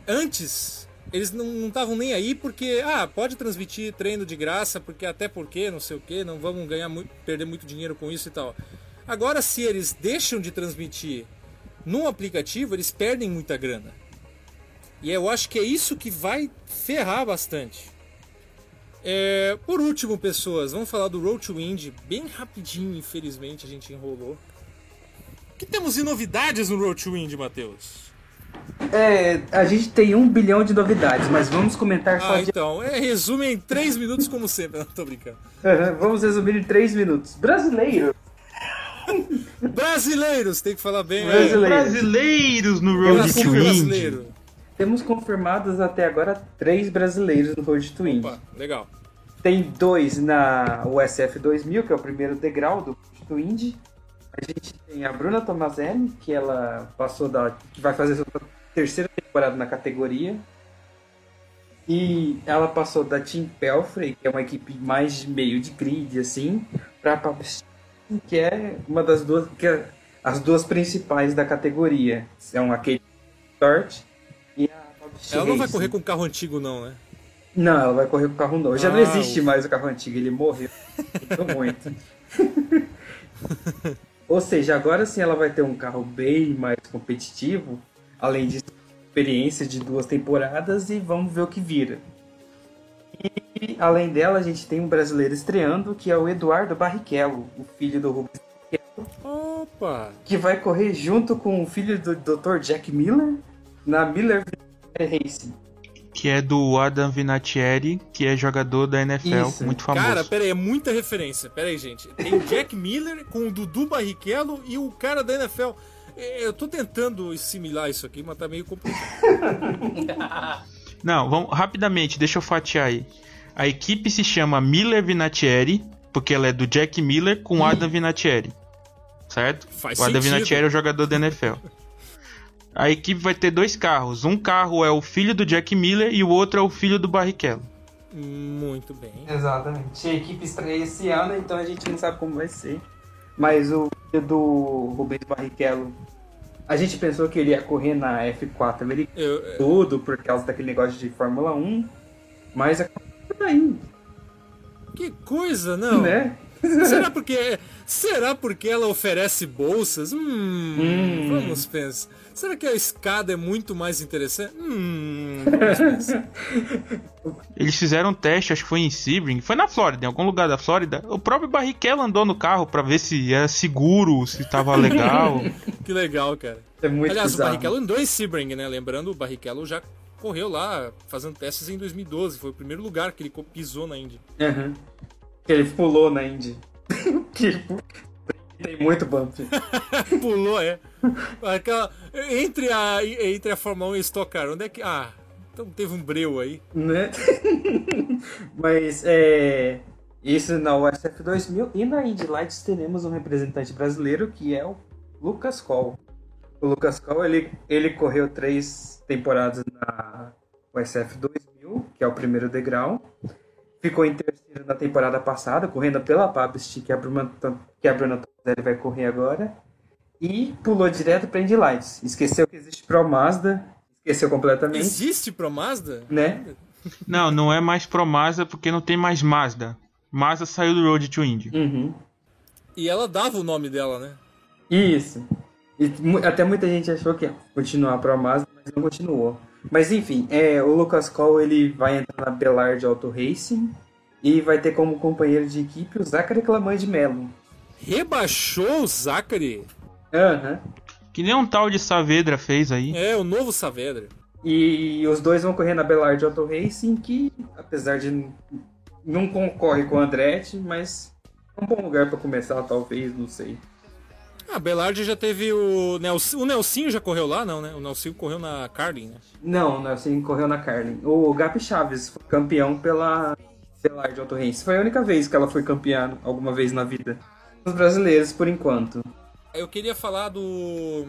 Antes eles não estavam nem aí porque ah pode transmitir treino de graça porque até porque não sei o que não vamos ganhar muito, perder muito dinheiro com isso e tal. Agora se eles deixam de transmitir num aplicativo eles perdem muita grana. E eu acho que é isso que vai ferrar bastante. É, por último, pessoas, vamos falar do Road to Indy bem rapidinho, infelizmente a gente enrolou. O que temos de novidades no Road to Indy, Matheus? É, a gente tem um bilhão de novidades, mas vamos comentar só Ah, de... então, é, resume em 3 minutos como sempre, não tô brincando. Uhum, Vamos resumir em três minutos. Brasileiro. Brasileiros, tem que falar bem. Brasileiro. É, Brasileiros no Road to Indy. brasileiro. Temos confirmados até agora três brasileiros no Road to Indy. Opa, legal. Tem dois na USF 2000, que é o primeiro degrau do Road to Indy. A gente tem a Bruna Tomazelli, que ela passou da. que vai fazer sua terceira temporada na categoria. E ela passou da Team Pelfrey, que é uma equipe mais de meio de grid, assim, pra Pabst, que é uma das duas. que é as duas principais da categoria. São a Kate Stort e a Pabst Ela não vai correr com carro antigo, não, né? Não, ela vai correr com o carro novo. Já não Ah, existe ufa. mais o carro antigo, ele morreu. Muito muito. Ou seja, agora sim ela vai ter um carro bem mais competitivo, além de experiência de duas temporadas e vamos ver o que vira. E além dela, a gente tem um brasileiro estreando, que é o Eduardo Barrichello, o filho do Rubens Barrichello, Opa! que vai correr junto com o filho do Dr. Jack Miller na Miller Racing. Que é do Adam Vinatieri, que é jogador da NFL, Isso. muito famoso. Cara, pera aí, é muita referência. Pera aí, gente. Tem o Jack Miller com o Dudu Barrichello e o cara da NFL. É, Eu tô tentando assimilar isso aqui, mas tá meio complicado. Não, vamos rapidamente, deixa eu fatiar aí. A equipe se chama Miller Vinatieri, porque ela é do Jack Miller com Adam Vinatieri. Certo? Faz o Adam sentido. Vinatieri é o jogador da NFL. A equipe vai ter dois carros. Um carro é o filho do Jack Miller e o outro é o filho do Barrichello. Muito bem. Exatamente. A equipe estreia esse ano, então a gente não sabe como vai ser. Mas o filho do Rubens Barrichello, a gente pensou que ele ia correr na F4 americana, Eu- eu- tudo por causa daquele negócio de Fórmula 1, mas acabou indo, que coisa, não? né? Será porque será porque ela oferece bolsas? Hum, Hum. vamos pensar. Será que a escada é muito mais interessante? Hum. Eles fizeram um teste, acho que foi em Sebring, foi na Flórida, em algum lugar da Flórida. O próprio Barrichello andou no carro pra ver se era seguro, se tava legal. que legal, cara. É muito Aliás, bizarro. o Barrichello andou em Sebring, né? Lembrando, o Barrichello já correu lá fazendo testes em 2012. Foi o primeiro lugar que ele pisou na Indy. Aham. Que ele pulou na Indy. que tem muito bump. Pulou, é. Aquela, entre, a, entre a Fórmula 1 e a Stock Car, onde é que... Ah, então teve um breu aí. né? Mas é isso na USF 2000 e na Indy Lights teremos um representante brasileiro que é o Lucas Cole. O Lucas Cole, ele, ele correu três temporadas na USF 2000, que é o primeiro degrau. Ficou em terceiro na temporada passada, correndo pela Pabst, que a Bruna, que a Bruna Tozelli vai correr agora. E pulou direto para Indy Lights. Esqueceu que existe Pro Mazda, esqueceu completamente. Existe Pro Mazda? Né? Não, não é mais Pro Mazda porque não tem mais Mazda. Mazda saiu do Road to Indy. Uhum. E ela dava o nome dela, né? Isso. E até muita gente achou que ia continuar Pro Mazda, mas não continuou. Mas enfim, é, o Lucas Cole ele vai entrar na Bellard Auto Racing e vai ter como companheiro de equipe o Zachary Clamand de Mello. Rebaixou o Zachary? Aham. Uhum. Que nem um tal de Saavedra fez aí. É, o novo Saavedra. E os dois vão correr na Bellard Auto Racing, que apesar de não concorre com o Andretti, mas é um bom lugar para começar, talvez, não sei. A ah, Bellard já teve o Nelson. O Nelsinho já correu lá, não, né? O Nelsinho correu na Carlin, né? Não, o Nelsinho correu na Carlin. O Gap Chaves foi campeão pela Bellard Auto Race. Foi a única vez que ela foi campeã alguma vez na vida. Os brasileiros, por enquanto. Eu queria falar do.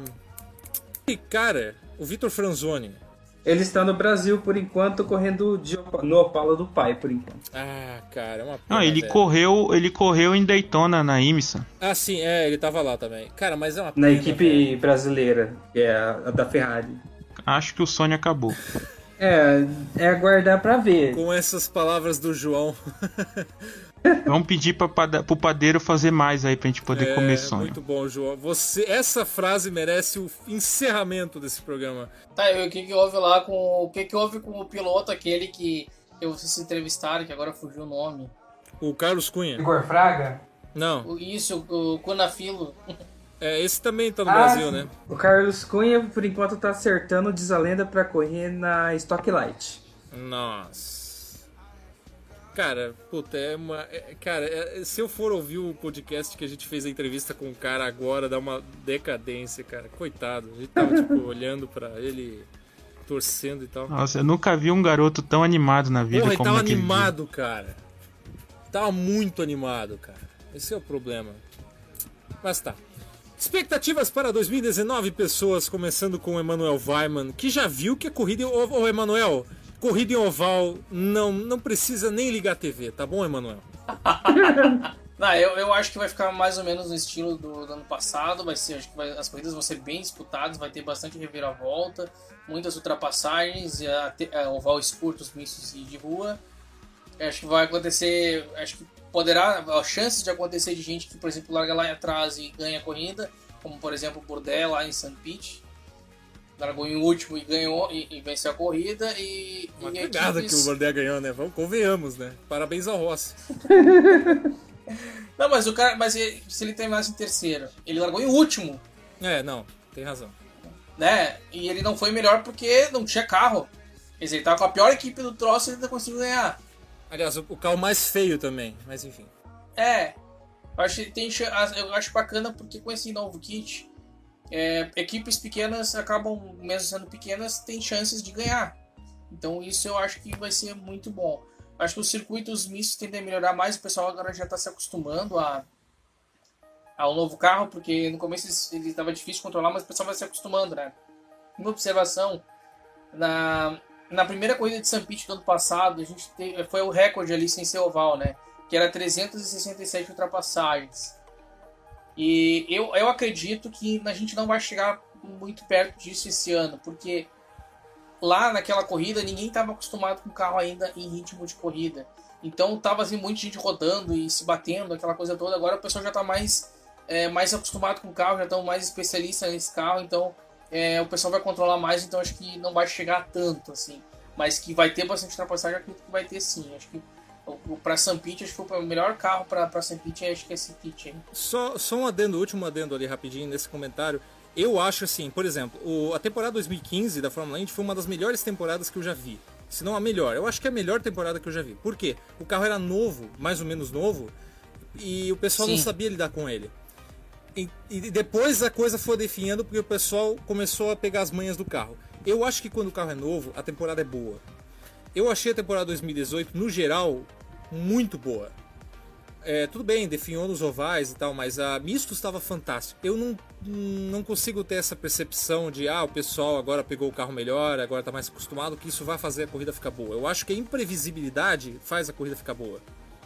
Cara, o Vitor Franzoni. Ele está no Brasil por enquanto, correndo de, no Opala do pai, por enquanto. Ah, cara, é uma Não, ele velho. correu, ele correu em Daytona na IMSA. Ah, sim, é, ele tava lá também. Cara, mas é uma Na equipe velho. brasileira, que é a, a da Ferrari. Acho que o sonho acabou. É, é aguardar para ver. Com essas palavras do João. Vamos pedir para o padeiro fazer mais aí pra gente poder é, comer sonho. Muito bom, João. Você, essa frase merece o encerramento desse programa. Tá, e o que, que houve lá com. O que, que houve com o piloto, aquele que, que vocês entrevistaram, que agora fugiu o nome? O Carlos Cunha. Igor Fraga? Não. O, isso, o Cunafilo. É, esse também tá no ah, Brasil, sim. né? O Carlos Cunha, por enquanto, tá acertando diz a lenda pra correr na Stock Light. Nossa. Cara, puta, é uma. É, cara, é, se eu for ouvir o podcast que a gente fez a entrevista com o cara agora, dá uma decadência, cara. Coitado. A gente tava, tipo, olhando pra ele, torcendo e tal. Nossa, eu nunca vi um garoto tão animado na vida Porra, como ele tava animado, dia. cara. Tava muito animado, cara. Esse é o problema. Mas tá. Expectativas para 2019, pessoas, começando com o Emanuel Weiman, que já viu que a corrida. Ô, ô Emanuel, corrida em oval não, não precisa nem ligar a TV, tá bom, Emanuel? não, eu, eu acho que vai ficar mais ou menos no estilo do, do ano passado. Vai ser, acho que vai, as corridas vão ser bem disputadas, vai ter bastante reviravolta, muitas ultrapassagens, a, a, oval curtos, mistos e de rua. Acho que vai acontecer, acho que poderá, as chances de acontecer de gente que, por exemplo, larga lá atrás e ganha a corrida, como por exemplo o Burdell lá em St. Pete, largou em último e ganhou e, e venceu a corrida e. Uma e cagada equipes... que o Burdell ganhou, né? Vamos, convenhamos, né? Parabéns ao Rossi. não, mas o cara. Mas ele, se ele terminasse em terceiro, ele largou em último. É, não, tem razão. Né? E ele não foi melhor porque não tinha carro. Quer dizer, ele tava com a pior equipe do troço e ele não conseguiu ganhar. Aliás, o, o carro mais feio também, mas enfim. É. Eu acho, tem, eu acho bacana porque com esse novo kit é, equipes pequenas acabam, mesmo sendo pequenas, têm chances de ganhar. Então isso eu acho que vai ser muito bom. Acho que os circuitos mistos tendem a melhorar mais, o pessoal agora já está se acostumando a ao novo carro, porque no começo ele estava difícil de controlar, mas o pessoal vai se acostumando, né? Uma observação, na, na primeira corrida de. Pete do ano passado, a gente teve, foi o recorde ali sem ser oval, né? Que era 367 ultrapassagens. E eu, eu acredito que a gente não vai chegar muito perto disso esse ano, porque lá naquela corrida ninguém estava acostumado com o carro ainda em ritmo de corrida. Então tava assim, muita gente rodando e se batendo, aquela coisa toda. Agora o pessoal já está mais, é, mais acostumado com o carro, já estão mais especialistas nesse carro, então é, o pessoal vai controlar mais, então acho que não vai chegar tanto assim. Mas que vai ter bastante ultrapassagem, acredito que vai ter sim. Acho que para Sam Pete, acho que foi o melhor carro para Sam Pete, acho que é esse Pete aí. Só, só um adendo, último adendo ali rapidinho nesse comentário. Eu acho assim, por exemplo, o, a temporada 2015 da Fórmula Indy foi uma das melhores temporadas que eu já vi. Se não a melhor. Eu acho que é a melhor temporada que eu já vi. Por quê? O carro era novo, mais ou menos novo, e o pessoal Sim. não sabia lidar com ele. E, e depois a coisa foi definhando porque o pessoal começou a pegar as manhas do carro. Eu acho que quando o carro é novo, a temporada é boa. Eu achei a temporada 2018, no geral, muito boa. é, tudo bem, definhou nos ovais e tal, mas a misto estava fantástico. Eu não, não consigo ter essa percepção de, ah, o pessoal agora pegou o carro melhor, agora está mais acostumado, que isso vai fazer a corrida ficar boa. Eu acho que a imprevisibilidade faz a corrida ficar boa.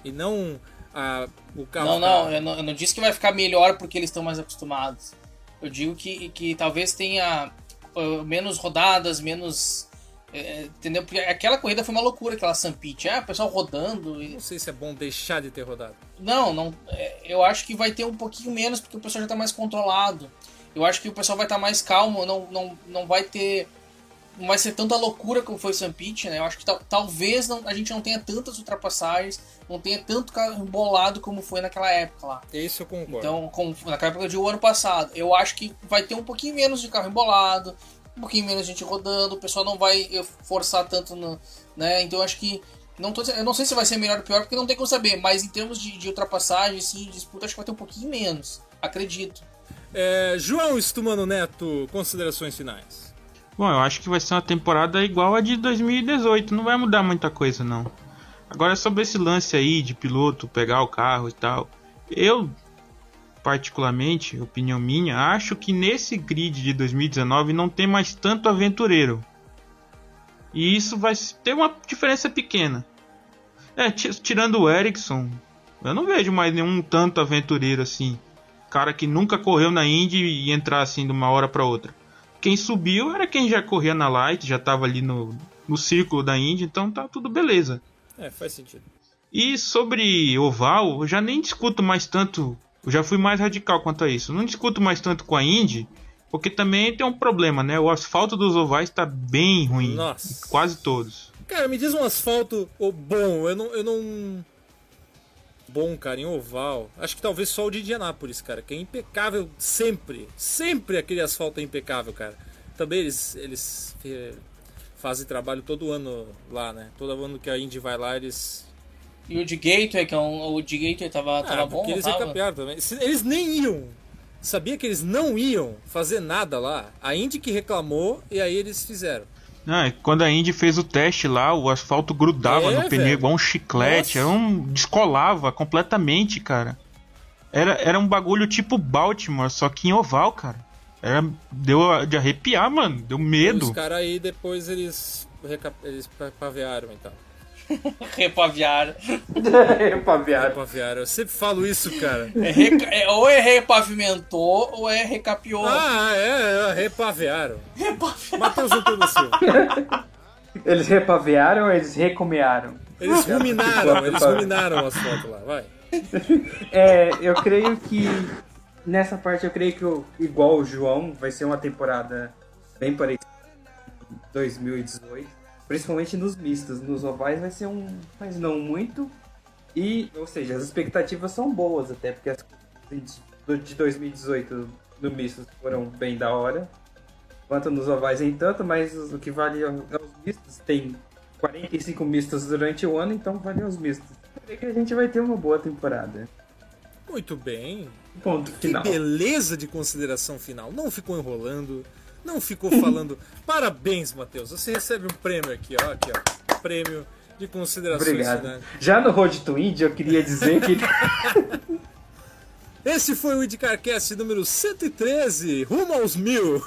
E não a, o carro. Não, não eu, não, eu não disse que vai ficar melhor porque eles estão mais acostumados. Eu digo que, que talvez tenha uh, menos rodadas, menos é, entendeu? Porque aquela corrida foi uma loucura, aquela Sampit. Ah, o pessoal rodando. E... Não sei se é bom deixar de ter rodado. Não, não. É, eu acho que vai ter um pouquinho menos porque o pessoal já está mais controlado. Eu acho que o pessoal vai estar tá mais calmo, não, não, não vai ter. Não vai ser tanta loucura como foi o Sampit, né? Eu acho que talvez não, a gente não tenha tantas ultrapassagens, não tenha tanto carro embolado como foi naquela época lá. Isso eu concordo. Então, como, naquela época de o ano passado, eu acho que vai ter um pouquinho menos de carro embolado, um pouquinho menos gente rodando, o pessoal não vai eh, forçar tanto, no, né? Então acho que não tô, eu não sei se vai ser melhor ou pior porque não tem como saber, mas em termos de, de ultrapassagem, assim, de disputa, acho que vai ter um pouquinho menos, acredito. É, João Estumano Neto, considerações finais. Bom, eu acho que vai ser uma temporada igual a de 2018, não vai mudar muita coisa não. Agora sobre esse lance aí de piloto pegar o carro e tal, eu particularmente, opinião minha, acho que nesse grid de 2019 não tem mais tanto aventureiro. E isso vai ter uma diferença pequena. É, tirando o Ericsson, eu não vejo mais nenhum tanto aventureiro assim. Cara que nunca correu na Indy e entrar assim de uma hora para outra. Quem subiu era quem já corria na Light, já tava ali no, no círculo da Indy, então tá tudo beleza. É, faz sentido. E sobre oval, eu já nem discuto mais tanto eu já fui mais radical quanto a isso. Não discuto mais tanto com a Indy, porque também tem um problema, né? O asfalto dos ovais está bem ruim. Nossa. Quase todos. Cara, me diz um asfalto oh, bom. Eu não, eu não. Bom, cara, em oval. Acho que talvez só o de Indianápolis, cara, que é impecável sempre. Sempre aquele asfalto é impecável, cara. Também eles, eles fazem trabalho todo ano lá, né? Todo ano que a Indy vai lá, eles e o de Gateway, que é um, o de Gateway tava, ah, tava bom. Eles tava? também. Eles nem iam. Sabia que eles não iam fazer nada lá. A Indy que reclamou e aí eles fizeram. Ah, quando a Indy fez o teste lá, o asfalto grudava é, no pneu velho. igual um chiclete, era um, descolava completamente, cara. Era, era um bagulho tipo Baltimore, só que em oval, cara. Era, deu de arrepiar, mano. Deu medo. Os caras aí depois eles, eles pavearam então. Repaviaram. repaviaram. Repaviaram. Eu sempre falo isso, cara. É reca... é, ou é repavimentou ou é recapiou. Ah, é, é repaviaram. Repaviaram. Matheus Antônio Silva. Eles repavearam ou eles recomearam? Eles ruminaram, eles ruminaram as fotos lá, vai. É, eu creio que nessa parte eu creio que igual o João vai ser uma temporada bem parecida 2018 principalmente nos mistos. Nos ovais vai ser um, mas não muito. E, ou seja, as expectativas são boas até, porque as de 2018 no misto foram bem da hora. Quanto nos ovais em tanto, mas o que vale aos mistos tem 45 mistos durante o ano, então vale aos mistos. Creio que a gente vai ter uma boa temporada. Muito bem. Ponto final. Que beleza de consideração final. Não ficou enrolando não ficou falando. Parabéns, Matheus. Você recebe um prêmio aqui, ó. Aqui, ó. Prêmio de considerações Obrigado. Finais. Já no Road to Indy, eu queria dizer que. Esse foi o IndyCarCast número 113, rumo aos mil.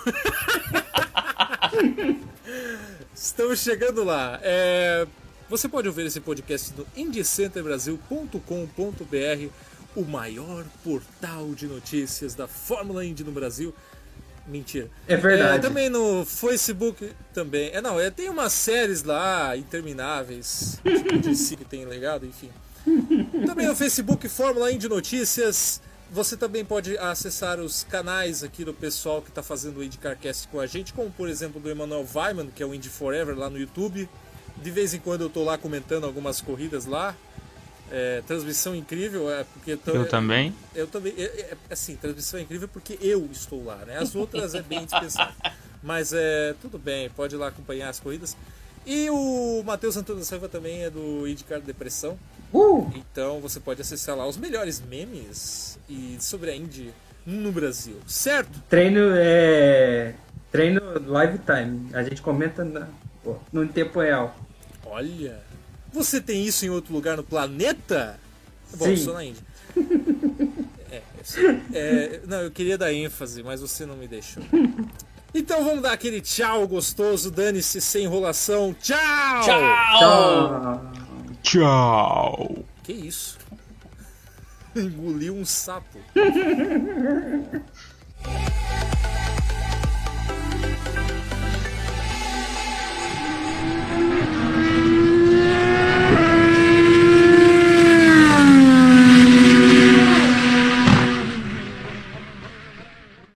Estamos chegando lá. É... Você pode ouvir esse podcast no indiecenterbrasil.com.br, o maior portal de notícias da Fórmula Indy no Brasil. Mentira. É verdade. É, também no Facebook também. É, não, é, tem umas séries lá, intermináveis, tipo de si que tem legado, enfim. Também no Facebook Fórmula Indy Notícias. Você também pode acessar os canais aqui do pessoal que está fazendo o IndyCarCast com a gente, como por exemplo do Emanuel Weiman, que é o Indy Forever lá no YouTube. De vez em quando eu estou lá comentando algumas corridas lá. É, transmissão incrível, é porque tô, eu também. Eu também, é, é, assim, transmissão incrível porque eu estou lá, né? As outras é bem dispensável. Mas é tudo bem, pode ir lá acompanhar as corridas. E o Matheus Antônio da Silva também é do IndyCar Depressão. Uh! Então você pode acessar lá os melhores memes e sobre a Indy no Brasil, certo? Treino é treino live time. A gente comenta na, no tempo real. Olha, você tem isso em outro lugar no planeta? Bom, Sim. sou na Índia. É. É, não, eu queria dar ênfase, mas você não me deixou. Então vamos dar aquele tchau gostoso, dane-se sem enrolação. Tchau! Tchau! Tchau. Tchau. Que isso? Engoliu um sapo.